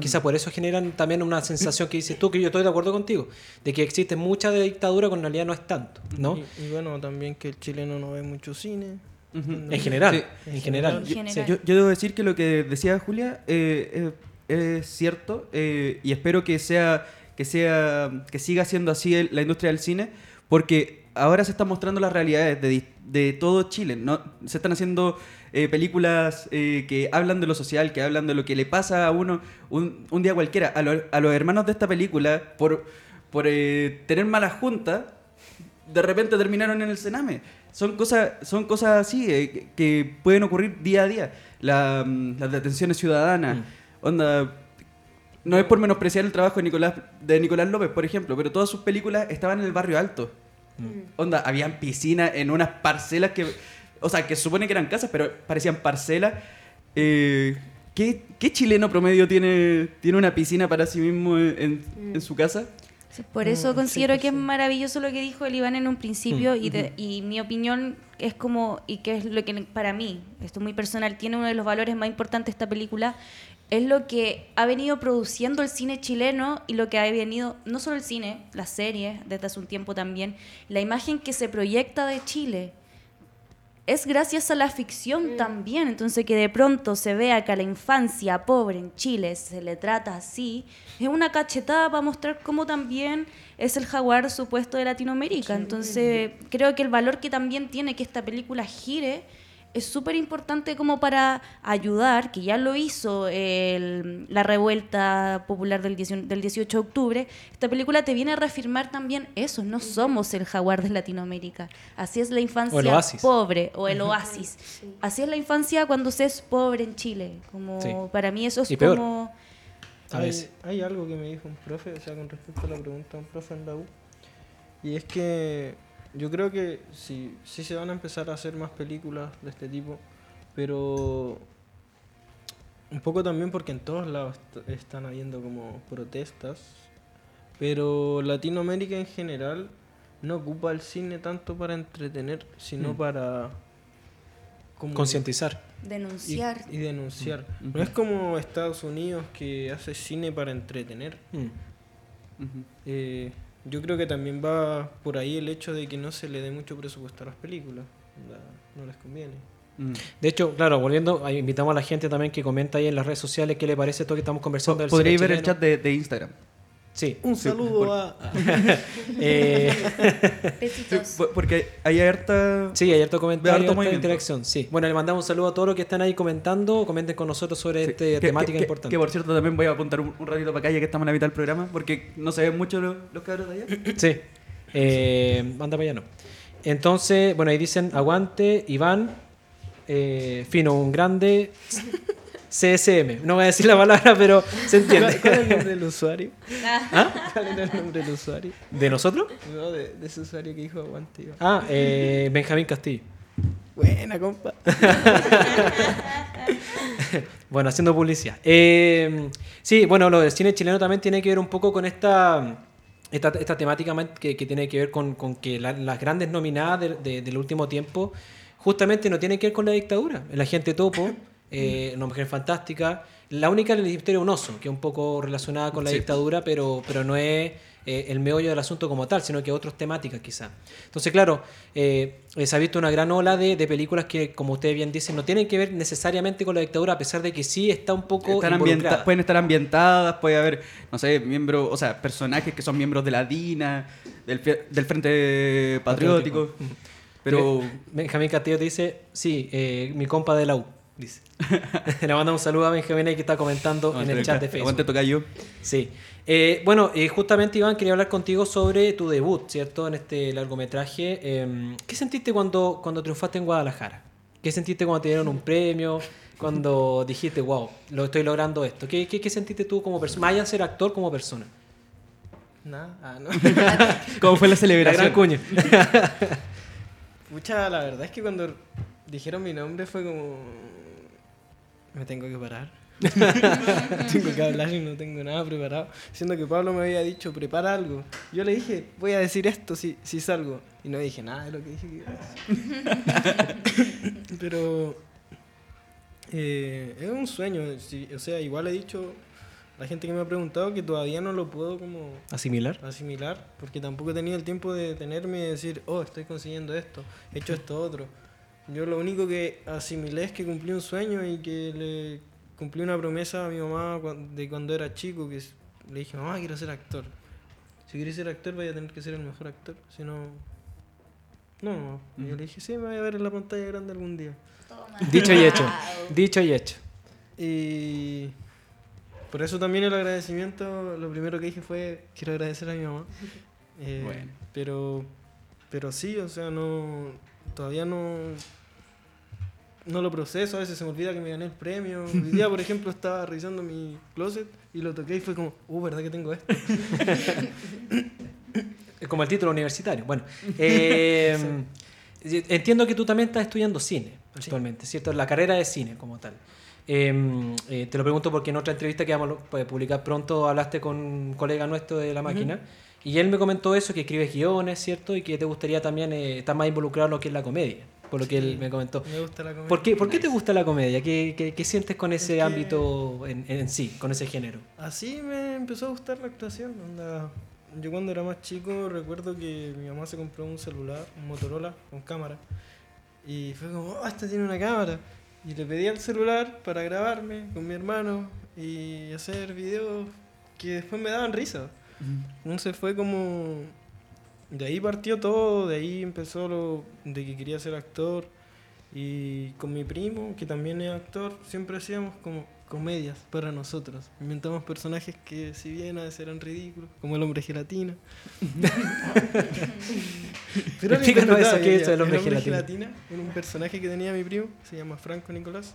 Quizás por eso generan también una sensación que dices tú, que yo estoy de acuerdo contigo, de que existe mucha de dictadura cuando en realidad no es tanto, ¿no? Y, y bueno, también que el chileno no ve mucho cine. En general, Sí. en general. En Yo- general. Yo, yo debo decir que lo que decía Julia eh, eh, es cierto eh, y espero que sea que sea que siga siendo así la industria del cine porque ahora se están mostrando las realidades de, de todo Chile. ¿no? Se están haciendo eh, películas eh, que hablan de lo social, que hablan de lo que le pasa a uno un, un día cualquiera. A, lo- a los hermanos de esta película, por, por tener malas juntas, de repente terminaron en el cename. Son cosas, son cosas así que- pueden ocurrir día a día. La, mm, las detenciones ciudadanas. Onda. No es por menospreciar el trabajo de Nicolás, de Nicolás López, por ejemplo, pero todas sus películas estaban en el barrio alto. Onda, habían piscinas en unas parcelas que. O sea, que supone que eran casas, pero parecían parcelas. Eh, ¿qué, qué chileno promedio tiene, tiene una piscina para sí mismo en, en su casa? Por eso Mm, considero sí, que es maravilloso lo que dijo el Iván en un principio y, de- y mi opinión es como, y que es lo que para mí, esto es muy personal, tiene uno de los valores más importantes de esta película, es lo que ha venido produciendo el cine chileno y lo que ha venido, no solo el cine, las series, desde hace un tiempo también, la imagen que se proyecta de Chile es gracias a la ficción también. Entonces, que de pronto se vea que a la infancia pobre en Chile se le trata así, es una cachetada para mostrar cómo también es el jaguar supuesto de Latinoamérica. Entonces, creo que el valor que también tiene que esta película gire es súper importante como para ayudar, que ya lo hizo el- la revuelta popular del, 18 del 18 de octubre, esta película te viene a reafirmar también eso, no somos el jaguar de Latinoamérica, así es la infancia O el oasis. pobre o el oasis, así es la infancia cuando se es pobre en Chile, como Sí. para mí eso es Y como... A hay, hay algo que me dijo un profe, o sea, con respecto a la pregunta de un profe en la U, y es que yo creo que sí, sí se van a empezar a hacer más películas de este tipo, pero un poco también porque en todos lados est- están habiendo como protestas, pero Latinoamérica en general no ocupa el cine tanto para entretener, sino Mm. para como- Concientizar. denunciar. y denunciar. Mm. No es como Estados Unidos que hace cine para entretener. Mm. Eh, yo creo que también va por ahí el hecho de que no se le dé mucho presupuesto a las películas. No les conviene. Mm. De hecho, claro, volviendo, invitamos a la gente también que comenta ahí en las redes sociales qué le parece esto que estamos conversando. cine ver el chat de, de Instagram. Sí. Un saludo por- a... Eh, Besitos. Porque hay harta... sí, hay harto comentario, harto harta interacción. Sí. Bueno, le mandamos un saludo a todos los que están ahí comentando. Comenten con nosotros sobre Sí, esta que- temática que- importante. Que por cierto también voy a apuntar un, un ratito para acá ya que estamos en la mitad del programa, porque no se ven mucho los, los cabros de allá. Sí. Eh, anda para allá, no. Entonces, bueno, ahí dicen aguante, Iván, eh, fino, un grande CSM. No voy a decir la palabra, pero se entiende. ¿Cuál, es el nombre del usuario? ¿Ah? ¿Cuál era el nombre del usuario? ¿De nosotros? No, de, de ese usuario que dijo aguante. Ah, eh, Benjamín Castillo. Buena, compa. Bueno, haciendo publicidad. Eh, sí, bueno, lo del cine chileno también tiene que ver un poco con esta, esta, esta temática que, que tiene que ver con, con que la- las grandes nominadas de- de- del último tiempo justamente no tienen que ver con la dictadura. El agente Topo, eh, Una mujer fantástica. La única en el Ministerio un oso, que es un poco relacionada con la Sí. dictadura, pero, pero no es eh, el meollo del asunto como tal, sino que otras temáticas quizá. Entonces, claro, eh, eh, se ha visto una gran ola de, de películas que, como ustedes bien dicen, no tienen que ver necesariamente con la dictadura, a pesar de que sí está un poco ambienta- pueden estar ambientadas, puede haber, no sé, miembros, o sea, personajes que son miembros de la DINA, del, del Frente Patriótico. Pero Mira, Benjamín Castillo te dice, sí, eh, mi compa de la U, dice. Le manda un saludo a Benjamín ahí que está comentando en el chat de Facebook. Aguante tocayo. Sí. Eh, bueno, eh, justamente Iván, quería hablar contigo sobre tu debut, ¿cierto? En este largometraje. Eh, ¿Qué sentiste cuando, cuando triunfaste en Guadalajara? ¿Qué sentiste cuando te dieron un premio? Cuando dijiste, wow, lo estoy logrando esto. ¿Qué, qué, qué sentiste tú como persona? Más allá de ser actor como persona. Nada, ah, no. ¿Cómo fue la La celebración? gran cuña. Pucha, la verdad es que cuando dijeron mi nombre fue como. Me tengo que parar. tengo que hablar y no tengo nada preparado. Siendo que Pablo me había dicho, prepara algo. Yo le dije, voy a decir esto si, si salgo. Y no dije nada de lo que dije que iba a decir. Pero. eh, es un sueño. o sea, igual he dicho a la gente que me ha preguntado que todavía no lo puedo como ¿Asimilar? asimilar, porque tampoco he tenido el tiempo de detenerme y decir, oh, estoy consiguiendo esto, he hecho esto otro. Yo lo único que asimilé es que cumplí un sueño y que le cumplí una promesa a mi mamá de cuando era chico, que le dije, mamá, quiero ser actor. Si quieres ser actor, vaya a tener que ser el mejor actor, si no... No, y yo le dije, sí, me voy a ver en la pantalla grande algún día. Dicho y hecho. Dicho y hecho. Y por eso también el agradecimiento, lo primero que dije fue, quiero agradecer a mi mamá. Eh, Bueno. Pero, pero sí, o sea, no, todavía no, no lo proceso, a veces se me olvida que me gané el premio. Hoy día, por ejemplo, estaba revisando mi closet y lo toqué y fue como, uh, ¿verdad que tengo esto? Es Como el título universitario. Bueno, eh, entiendo que tú también estás estudiando cine actualmente, ¿cierto? La carrera de cine como tal. Eh, eh, te lo pregunto porque en otra entrevista que vamos a publicar pronto hablaste con un colega nuestro de la máquina y él me comentó eso, que escribes guiones, ¿cierto? Y que te gustaría también eh, estar más involucrado en lo que es la comedia, por lo que él me comentó. Me gusta la comedia. ¿Por qué, por qué te gusta la comedia? ¿Qué, qué, qué sientes con ese que- ámbito en, en sí, con ese género? Así me empezó a gustar la actuación. onda, Yo cuando era más chico recuerdo que mi mamá se compró un celular, un Motorola con cámara. Y fue como, oh, este tiene una cámara. Y le pedí el celular para grabarme con mi hermano y hacer videos que después me daban risa. Entonces fue como... De ahí partió todo, de ahí empezó lo de que quería ser actor. Y con mi primo, que también es actor, siempre hacíamos como comedias para nosotros. Inventamos personajes que si bien a veces eran ridículos, como el hombre gelatina. Pero Explícanos eso, ¿qué es el hombre gelatina? era un personaje que tenía mi primo, se llama Franco Nicolás.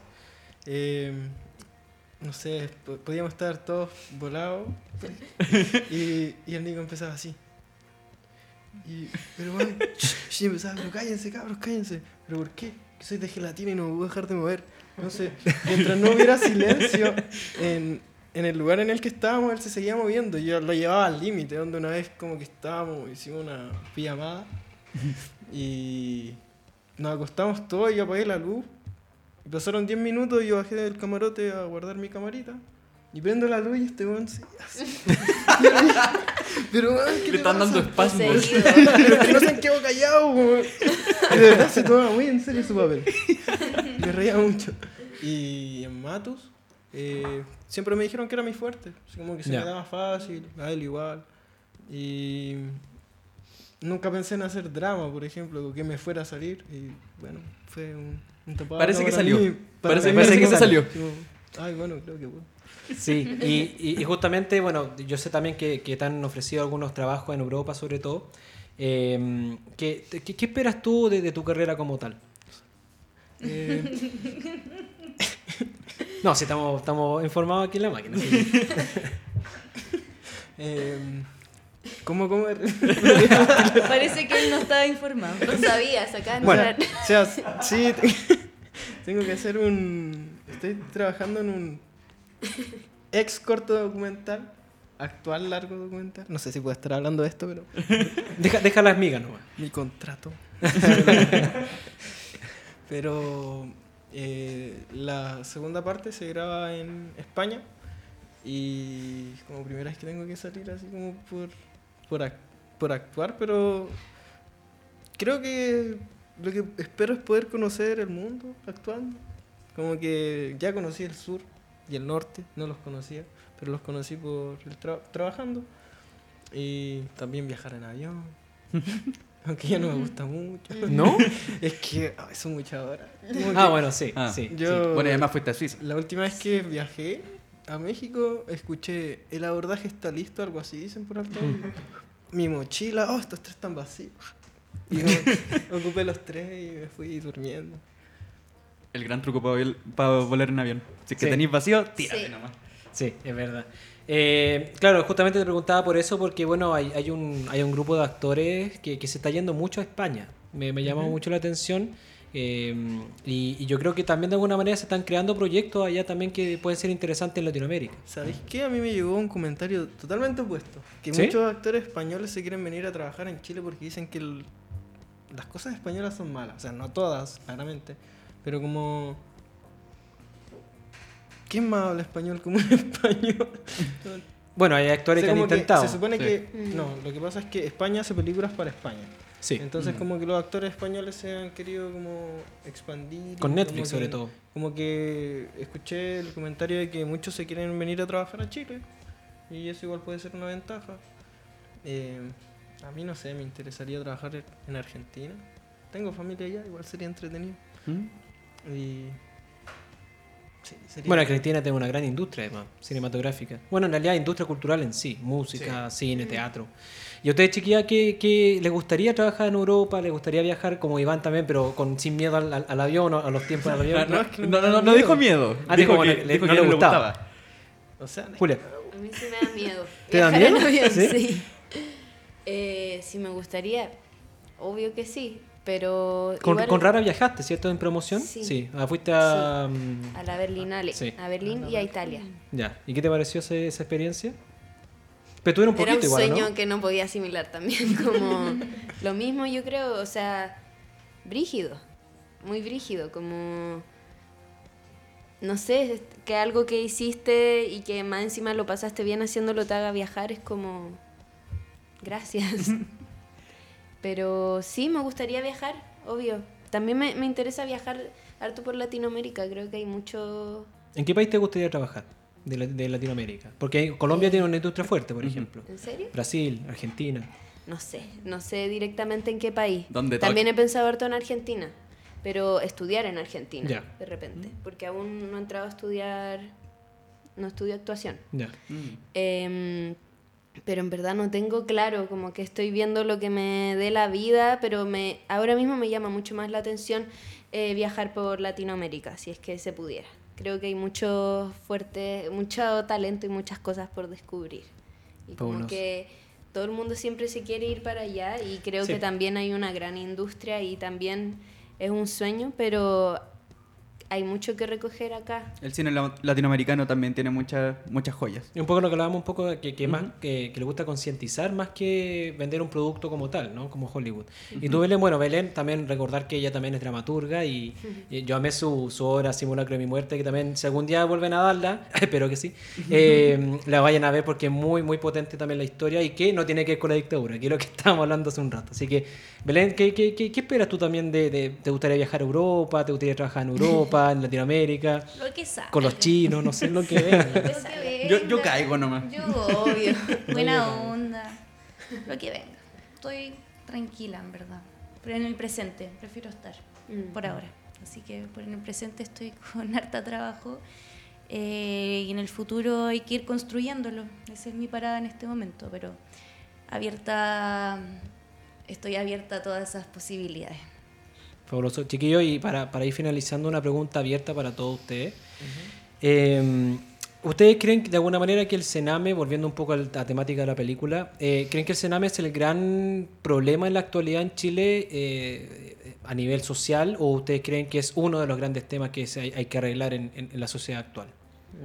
Eh, no sé, po- podíamos estar todos volados y, y el Nico empezaba así. Y, pero bueno, y empezaba, pero cállense, cabros, cállense. ¿Pero por qué? Que soy de gelatina y no me voy a dejar de mover. Entonces, mientras no hubiera silencio en, en el lugar en el que estábamos, él se seguía moviendo. Yo lo llevaba al límite, donde una vez como que estábamos, hicimos una pijamada y nos acostamos todos y yo apagué la luz. Y pasaron 10 minutos y yo bajé del camarote a guardar mi camarita. Y prendo la luz y este weón se... así. Pero weón, ¿qué Le te están pasa? dando espasmos. Pero que no se han quedado callados, weón. De verdad se toma muy en serio su papel. Me reía mucho. Y en Matus, eh, siempre me dijeron que era mi fuerte. Así como que se Ya. me daba fácil, a él igual. Y nunca pensé en hacer drama, por ejemplo, que me fuera a salir. Y bueno, fue un, Parece que salió. Parece- que se salió. Ay, bueno, creo que bueno. Sí, y, y- y justamente, bueno, yo sé también que, que te han ofrecido algunos trabajos en Europa, sobre todo. Eh, ¿qué, qué, qué esperas tú de, de tu carrera como tal? Eh, No, si estamos, estamos informados aquí en la máquina. eh, ¿Cómo comer? Parece que él no estaba informado. No sabías, acá Bueno. O sea, sí, te- tengo que hacer un... Estoy trabajando en un ex corto documental, actual largo documental. No sé si puedo estar hablando de esto, pero Deja, deja las migas nomás. mi contrato. pero Eh, la segunda parte se graba en España y como primera vez que tengo que salir así como por, por, ac- por actuar, pero creo que lo que espero es poder conocer el mundo actuando. Como que ya conocí el sur y el norte, no los conocía, pero los conocí por el tra- trabajando. Y también viajar en avión. Aunque ya no me gusta mucho. ¿No? Es que ay, son muchas horas. Ah, que bueno, sí, Ah. sí. Yo, Bueno, y además fuiste a Suiza. la última vez que viajé a México, escuché el abordaje está listo, algo así dicen por alto. Mi mochila, oh, estos tres están vacíos. Y como- ocupé los tres y me fui durmiendo. El gran truco para, para volar en avión. Si es que Sí. tenéis vacío, tírate Sí. nomás. Sí, es verdad. Eh, claro, justamente te preguntaba por eso, porque bueno, hay, hay, un, hay un grupo de actores que, que se está yendo mucho a España. Me, me llama mucho la atención. Eh, y, y yo creo que también de alguna manera se están creando proyectos allá también que pueden ser interesantes en Latinoamérica. ¿Sabéis qué? A mí me llegó un comentario totalmente opuesto. Que ¿Sí? muchos actores españoles se quieren venir a trabajar en Chile porque dicen que el- las cosas españolas son malas. O sea, no todas, claramente. Pero como... ¿Quién más habla español como un español? Bueno, hay actores O que han que intentado. se supone Sí. que... Mm. No, lo que pasa es que España hace películas para España. Sí, Entonces como que los actores españoles se han querido como expandir. con Netflix sobre todo. Como que escuché el comentario de que muchos se quieren venir a trabajar a Chile y eso igual puede ser una ventaja. Eh, a mí no sé, me interesaría trabajar en Argentina. Tengo familia allá, igual sería entretenido. ¿Mm? Y... sí, sería- Bueno, Argentina tiene una gran industria además, cinematográfica. Bueno, en realidad industria cultural en sí, música, cine, teatro. ¿Y a ustedes, chiquillas, qué, qué les gustaría trabajar en Europa? ¿Les gustaría viajar como Iván también, pero con sin miedo al, al- al avión o a los tiempos del avión? No, no, no, dijo miedo. Ah, dijo dijo que, le- dijo no que le le gustaba. gustaba. O sea, Julia. A mí sí me da miedo. ¿Te da en miedo? avión, ¿Sí? sí. Eh, si me gustaría, obvio que sí, pero Con, igual con Rara viajaste, ¿cierto? En promoción. Sí. Ah, fuiste a... mm, a la Berlinale, Sí. a Berlín y a Italia. Ya. ¿Y qué te pareció ese- esa experiencia? Pero tú eras un Era poquito un igual, sueño ¿no? que no podía asimilar también, como lo mismo yo creo, o sea, brígido, muy brígido, como, no sé, que algo que hiciste y que más encima lo pasaste bien haciéndolo te haga viajar es como, gracias. Pero sí, me gustaría viajar, obvio. También me, me interesa viajar harto por Latinoamérica, creo que hay mucho... ¿En qué país te gustaría trabajar de, la- de Latinoamérica? Porque Colombia tiene una industria fuerte, por ejemplo. ¿En serio? Brasil, Argentina. No sé, no sé directamente en qué país. ¿Dónde También he pensado harto en Argentina, pero estudiar en Argentina, de repente, porque aún no he entrado a estudiar, no estudio actuación. Ya. Mm. Em, pero en verdad no tengo claro, como que estoy viendo lo que me dé la vida, pero me ahora mismo me llama mucho más la atención eh, viajar por Latinoamérica, si es que se pudiera. Creo que hay mucho fuerte, mucho talento y muchas cosas por descubrir. Y como que todo el mundo siempre se quiere ir para allá y creo Sí. que también hay una gran industria y también es un sueño, pero hay mucho que recoger acá. El cine la- latinoamericano también tiene muchas muchas joyas. Y un poco lo que hablábamos un poco de que, que más que, que le gusta concientizar más que vender un producto como tal, ¿no? Como Hollywood. Y tú Belén, bueno, Belén también recordar que ella también es dramaturga y, y yo amé su, su obra Simulacro de mi muerte, que también si algún día vuelven a darla, espero que sí, eh, la vayan a ver porque es muy, muy potente también la historia y que no tiene que ver con la dictadura, que es lo que estábamos hablando hace un rato. Así que, Belén, ¿qué, qué, qué, qué esperas tú también de, de- ¿Te gustaría viajar a Europa? ¿Te gustaría trabajar en Europa, en Latinoamérica? Lo que salga. Con los chinos, no sé lo que venga. Lo que Yo, yo caigo nomás. Yo, obvio. Buena onda. Lo que venga. Estoy tranquila, en verdad. Pero en el presente, prefiero estar Mm. por ahora. Así que por en el presente estoy con harta trabajo. eh, y en el futuro hay que ir construyéndolo. Esa es mi parada en este momento. Pero abierta, estoy abierta a todas esas posibilidades. Fabuloso. Chiquillos, y para, para ir finalizando, una pregunta abierta para todos ustedes. Eh, ¿Ustedes creen que de alguna manera que el Sename, volviendo un poco a la temática de la película, eh, creen que el Sename es el gran problema en la actualidad en Chile eh, a nivel social o ustedes creen que es uno de los grandes temas que hay, hay que arreglar en, en- en la sociedad actual?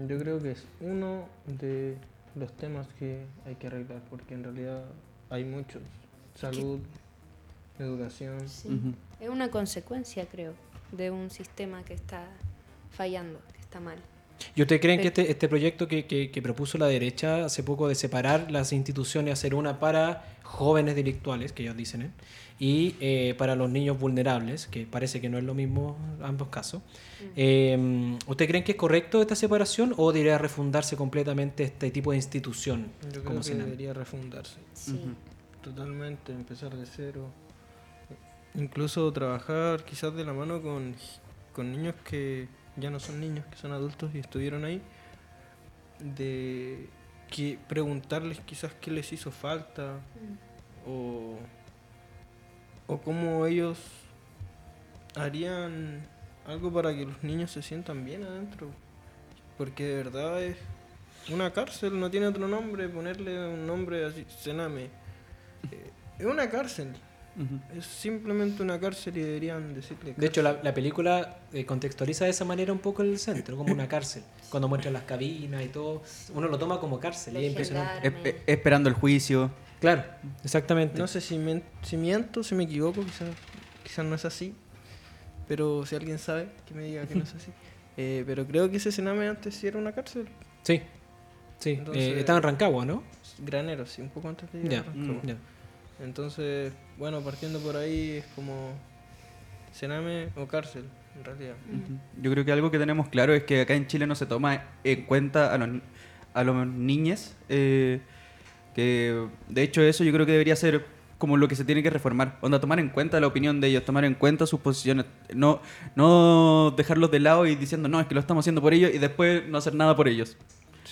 Yo creo que es uno de los temas que hay que arreglar, porque en realidad hay muchos. Salud, educación. Sí. Es una consecuencia, creo. de un sistema que está fallando, que está mal. ¿Y ustedes creen que este, este proyecto que, que- que propuso la derecha hace poco de separar las instituciones, hacer una para jóvenes delictuales, que ellos dicen, ¿eh? y eh, para los niños vulnerables, que parece que no es lo mismo ambos casos, eh, ¿ustedes creen que es correcto esta separación o debería refundarse completamente este tipo de institución? Yo creo como que debería refundarse. Sí. Totalmente, empezar de cero. Incluso trabajar quizás de la mano con, con niños que ya no son niños, que son adultos y estuvieron ahí. De que preguntarles quizás qué les hizo falta o, o cómo ellos harían algo para que los niños se sientan bien adentro. Porque de verdad es una cárcel, no tiene otro nombre, ponerle un nombre así, Sename. Eh, es una cárcel, Es simplemente una cárcel y deberían decirle De hecho, la, la película eh, contextualiza de esa manera un poco el centro, como una cárcel. Cuando muestran las cabinas y todo, uno lo toma como cárcel. y es impresionante. Espe- esperando el juicio. Claro, exactamente. No sé si, mien- si miento, si me equivoco, quizás quizás no es así. Pero si alguien sabe, que me diga que no es así. Eh, pero creo que ese Sename antes sí era una cárcel. Sí, sí. Entonces- Eh, estaba en Rancagua, ¿no? Granero, sí, un poco antes de Ya, llegar a Rancagua. ya. Entonces, bueno, partiendo por ahí es como Sename o cárcel, en realidad. Yo creo que algo que tenemos claro es que acá en Chile no se toma en cuenta a los, a los niños. eh, que de hecho eso yo creo que debería ser como lo que se tiene que reformar. Onda, tomar en cuenta la opinión de ellos, tomar en cuenta sus posiciones. No, no dejarlos de lado y diciendo, no, es que lo estamos haciendo por ellos y después no hacer nada por ellos.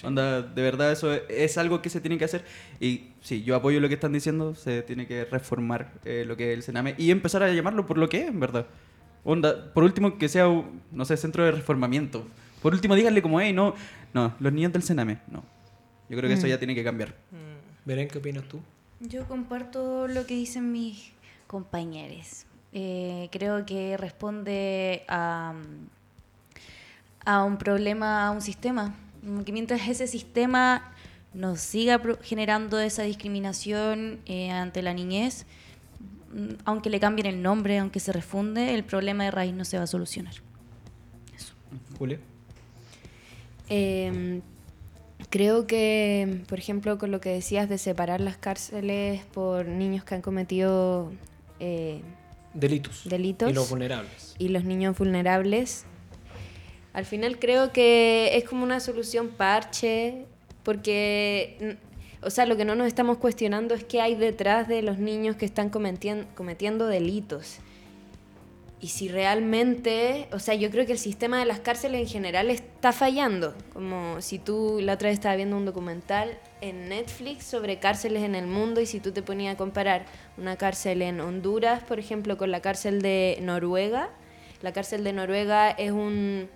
Onda, de verdad eso es, es algo que se tiene que hacer. Y sí, yo apoyo lo que están diciendo, se tiene que reformar eh, lo que es el Sename y empezar a llamarlo por lo que es, en verdad. Onda, por último, que sea, no sé, centro de reformamiento. Por último, díganle como, hey, no, no, los niños del Sename, no. Yo creo que eso ya tiene que cambiar. Verén, ¿qué opinas tú? Yo comparto lo que dicen mis compañeros. Eh, creo que responde a, a un problema, a un sistema. Que mientras ese sistema nos siga pro- generando esa discriminación eh, ante la niñez, mm, aunque le cambien el nombre, aunque se refunde, el problema de raíz no se va a solucionar. Julio. Eh, creo que, por ejemplo, con lo que decías de separar las cárceles por niños que han cometido eh, Delitos. Delitos. Y los vulnerables. y los niños vulnerables, al final creo que es como una solución parche, porque, mm, o sea, lo que no nos estamos cuestionando es qué hay detrás de los niños que están cometien- cometiendo delitos. Y si realmente, o sea, yo creo que el sistema de las cárceles en general está fallando. Como si tú la otra vez estaba viendo un documental en Netflix sobre cárceles en el mundo y si tú te ponías a comparar una cárcel en Honduras, por ejemplo, con la cárcel de Noruega, la cárcel de Noruega es un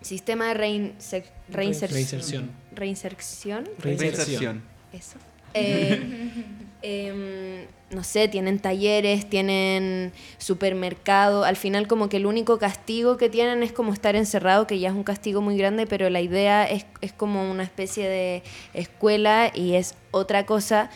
sistema de reinse- reinser- Reinserción. reinserción. Reinserción. Eso. Eh, em, no sé, tienen talleres, tienen supermercado. Al final como que el único castigo que tienen es como estar encerrado, que ya es un castigo muy grande, pero la idea es, es como una especie de escuela y es otra cosa.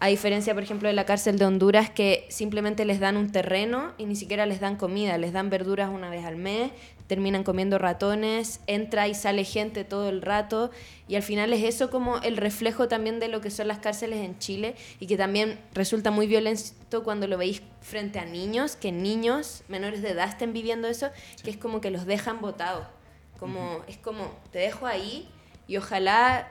A diferencia, por ejemplo, de la cárcel de Honduras, que simplemente les dan un terreno y ni siquiera les dan comida, les dan verduras una vez al mes, terminan comiendo ratones, entra y sale gente todo el rato, y al final es eso como el reflejo también de lo que son las cárceles en Chile, y que también resulta muy violento cuando lo veis frente a niños, que niños menores de edad estén viviendo eso, que es como que los dejan botados, como, es como, te dejo ahí, y ojalá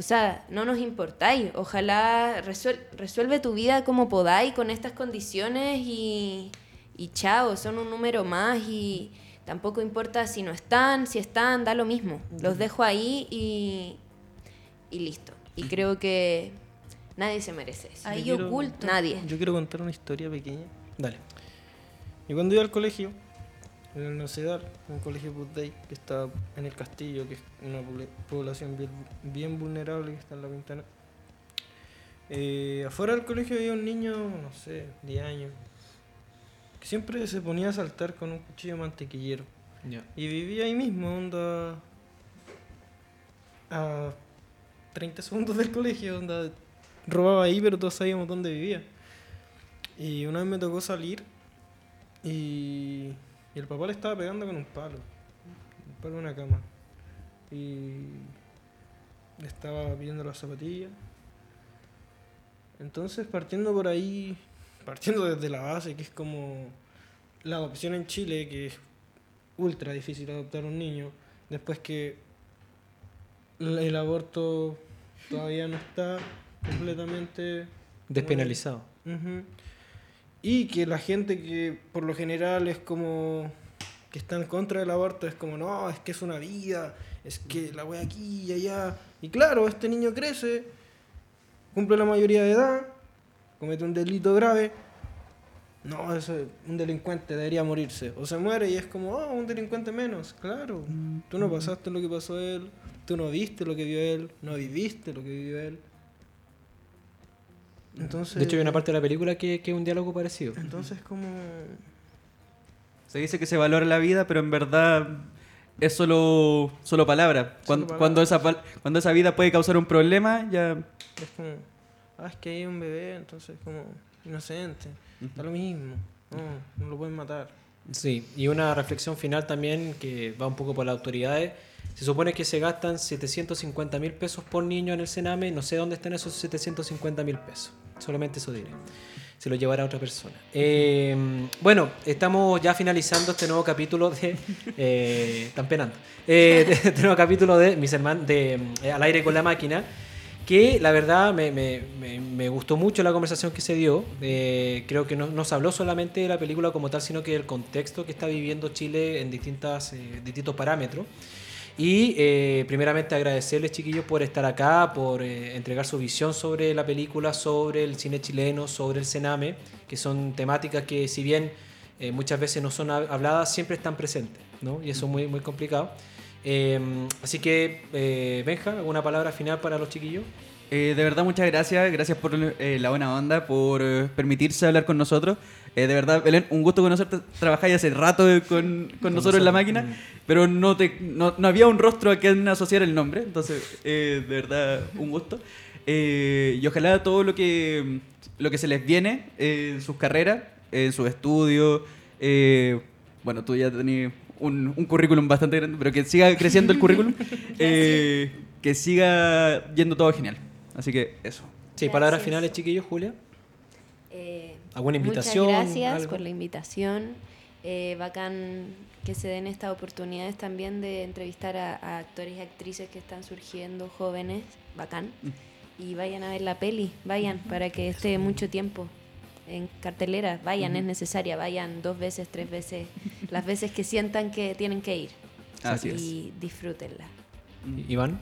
o sea, no nos importáis. Ojalá resuel- resuelve tu vida como podáis con estas condiciones y, y chao, son un número más y tampoco importa si no están, si están, da lo mismo. Los dejo ahí y, y listo. Y creo que nadie se merece eso. Ahí Yo quiero- oculto. Nadie. Yo quiero contar una historia pequeña. Dale. Yo cuando iba al colegio, en el Nocedar, un colegio Budday que está en el castillo, que es una pobl- población bien, bien vulnerable que está en la Pintana. eh, afuera del colegio había un niño, no sé, 10 años, que siempre se ponía a saltar con un cuchillo mantequillero. Ya. Y vivía ahí mismo, onda. a 30 segundos del colegio, onda. Robaba ahí, pero todos sabíamos dónde vivía. Y una vez me tocó salir y Y el papá le estaba pegando con un palo. Un palo en una cama. Y le estaba pidiendo las zapatillas. Entonces, partiendo por ahí, partiendo desde la base, que es como la adopción en Chile, que es ultra difícil adoptar un niño, después que el aborto todavía no está completamente Despenalizado. Y que la gente que por lo general es como que está en contra del aborto es como, no, es que es una vida, es que la voy aquí y allá. Y claro, este niño crece, cumple la mayoría de edad, comete un delito grave. No, es un delincuente, debería morirse. O se muere y es como, oh, un delincuente menos. Claro, tú no pasaste lo que pasó él, tú no viste lo que vio él, no viviste lo que vivió él. Entonces, De hecho, hay una parte de la película que, que es un diálogo parecido. entonces como Se dice que se valora la vida, pero en verdad es solo, solo palabra. Cuando, palabra. cuando, esa, cuando esa vida puede causar un problema, ya... es como ah es que hay un bebé entonces como inocente da lo mismo no no lo pueden matar Sí, y una reflexión final también que va un poco por las autoridades. Se supone que se gastan 750 mil pesos por niño en el Sename. No sé dónde están esos 750 mil pesos. Solamente eso diré. Se lo llevará otra persona. Eh, bueno, estamos ya finalizando este nuevo capítulo de. Eh, están penando. Eh, este nuevo capítulo de Mis hermanos. de eh, Al aire con la máquina que la verdad me, me- me- me gustó mucho la conversación que se dio. Creo que no, se habló solamente de la película como tal, sino que del contexto que está viviendo Chile en distintas, distintos parámetros. Y eh, primeramente agradecerles, chiquillos, por estar acá, por eh, entregar su visión sobre la película, sobre el cine chileno, sobre el Sename, que son temáticas que si bien eh, muchas veces no son hab- habladas, siempre están presentes, ¿no? Y eso es muy, muy complicado. Eh, así que, eh, Benja, ¿alguna palabra final para los chiquillos? De verdad, muchas gracias. Gracias por la buena onda, por permitirse hablar con nosotros. Eh, de verdad, Belén, un gusto conocerte. Trabajáis hace rato eh, con, con nosotros en la máquina, pero no, te, no, no había un rostro a quien asociar el nombre. Entonces, eh, de verdad, un gusto. Eh, y ojalá todo lo que, lo que se les viene eh, en sus carreras, en sus estudios. eh, bueno, tú ya tenías un, un currículum bastante grande, pero que siga creciendo el currículum. eh, que siga yendo todo genial. Así que eso. Sí, palabras finales, chiquillos, Julia. ¿Alguna invitación, Muchas gracias algo? por la invitación. Eh, bacán que se den estas oportunidades también de entrevistar a, a actores y actrices que están surgiendo jóvenes. Bacán. Mm. Y vayan a ver la peli, vayan, para que esté mucho tiempo en cartelera. Vayan, es necesaria. Vayan dos veces, tres veces, las veces que sientan que tienen que ir. Así es. y disfrútenla. Iván.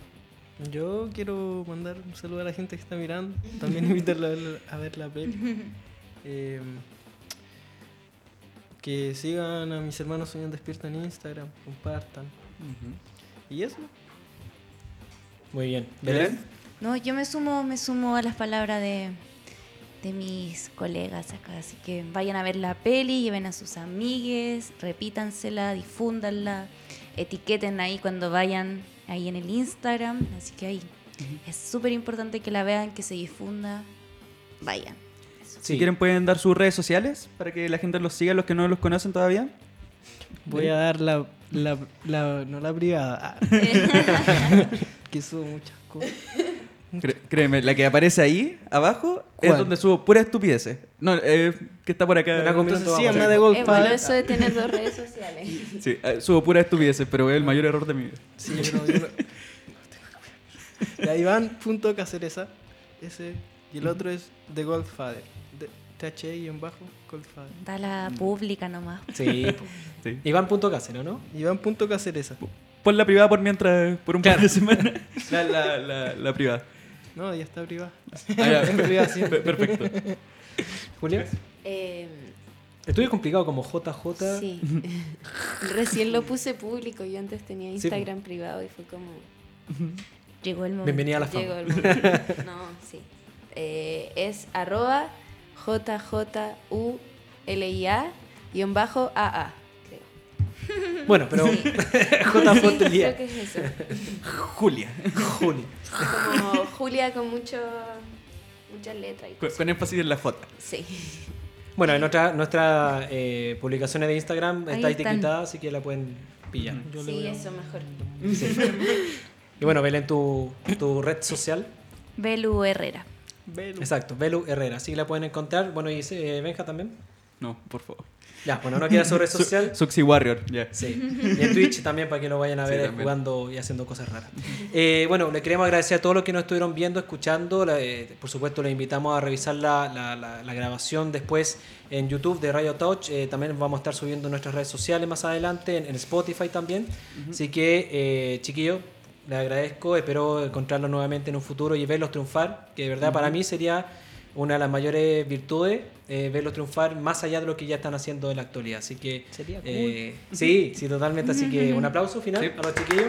yo quiero mandar un saludo a la gente que está mirando también invitarla a ver, a ver la peli Eh, que sigan a mis hermanos Soñan Despierta en Instagram compartan y eso Muy bien. Belén. Belén. No, yo me sumo, me sumo a las palabras de, de mis colegas acá. Así que vayan a ver la peli, lleven a sus amigues, repítansela, difúndanla, etiqueten ahí cuando vayan ahí en el Instagram. Así que ahí es súper importante que la vean, que se difunda. Vayan. Si quieren pueden dar sus redes sociales para que la gente los siga, los que no los conocen todavía. voy a dar la, la, la- no la privada que subo muchas cosas Cre- créeme, la que aparece ahí abajo es donde subo pura estupideces. No, eh, que está por acá. Una comida- entonces vamos. síganme de Es bueno Goldfather eso de tener dos redes sociales. Sí, eh, subo pura estupideces, pero es el mayor error de mi vida. Sí, yo no, yo no- Ya, Iván.cacereza, ese, y el otro es The Goldfather, de THE y en bajo Goldfather. Da la pública nomás. Sí. Sí. Iván.cáceres, ¿no? Iván.cacereza. Pon la privada por mientras, por un par de semanas. La, la, la, la privada. No, ya está privada. Ah, ya. En privada siempre. Per- Perfecto. Julia. Eh, Estuve complicado como JJ. Sí. Recién lo puse público. Yo antes tenía Sí, Instagram privado y fue como. Llegó el momento. Bienvenida a la fama. Llegó el momento. No, sí. Eh, es arroba JJULIA guion bajo AA. Creo. Bueno, pero Sí. JJ Sí, Lía. creo que es eso. Julia. Julia. Como Julia con mucho muchas letras y Con, cosas. con énfasis en la J. Sí. Bueno, en nuestra, nuestras eh, publicaciones de Instagram está etiquetada, así que la pueden pillar. Yo Sí, a- eso mejor. Y bueno, Belén, tu, tu red social. Belu Herrera. Exacto, Belu Herrera. Así que la pueden encontrar. Bueno, y eh, Benja también. No, por favor. Ya, bueno, no queda su red social. Suxy Warrior, ya. Sí. Y en Twitch también para que lo vayan a Sí, ver jugando y haciendo cosas raras. Eh, bueno, le queremos agradecer a todos los que nos estuvieron viendo, escuchando. La- eh, por supuesto, les invitamos a revisar la, la- la- la grabación después en YouTube de Radio Touch. Eh, también vamos a estar subiendo en nuestras redes sociales más adelante, en, en Spotify también. Así que, eh, chiquillos, les agradezco. Espero encontrarlos nuevamente en un futuro y verlos triunfar, que de verdad para mí sería una de las mayores virtudes, eh, verlos triunfar más allá de lo que ya están haciendo en la actualidad. Así que, Sería cool. eh, sí, sí, totalmente. Así que un aplauso final Sí. a los chiquillos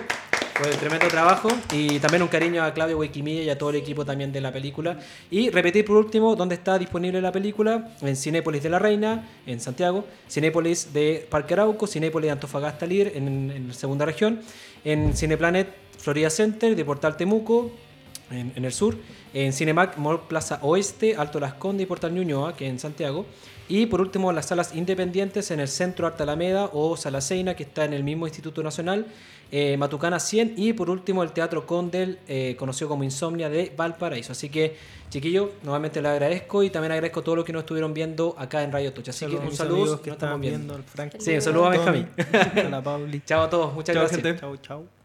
por el tremendo trabajo y también un cariño a Claudio Huequimilla y a todo el equipo también de la película. Y repetir por último dónde está disponible la película: en Cinépolis de la Reina, en Santiago, Cinépolis de Parque Arauco, Cinépolis de Antofagasta Lir, en, en la segunda región, en Cineplanet Florida Center de Portal Temuco, en, en el sur, en Cinemac Mall Plaza Oeste, Alto Las Condes y Portal Ñuñoa, que es en Santiago. Y por último, las salas independientes en el Centro Arte Alameda o Sala Seina, que está en el mismo Instituto Nacional, eh, Matucana 100. Y por último, el Teatro Condel, eh, conocido como Insomnia de Valparaíso. Así que, chiquillos, nuevamente les agradezco y también agradezco a todos los que nos estuvieron viendo acá en Radio Tocha. Así Saludos que un saludo que nos estamos viendo al Frank. Sí, un saludo a Benjamín. A la Pauli. Chao a todos, muchas Chao, gracias. gente. Chau, chau.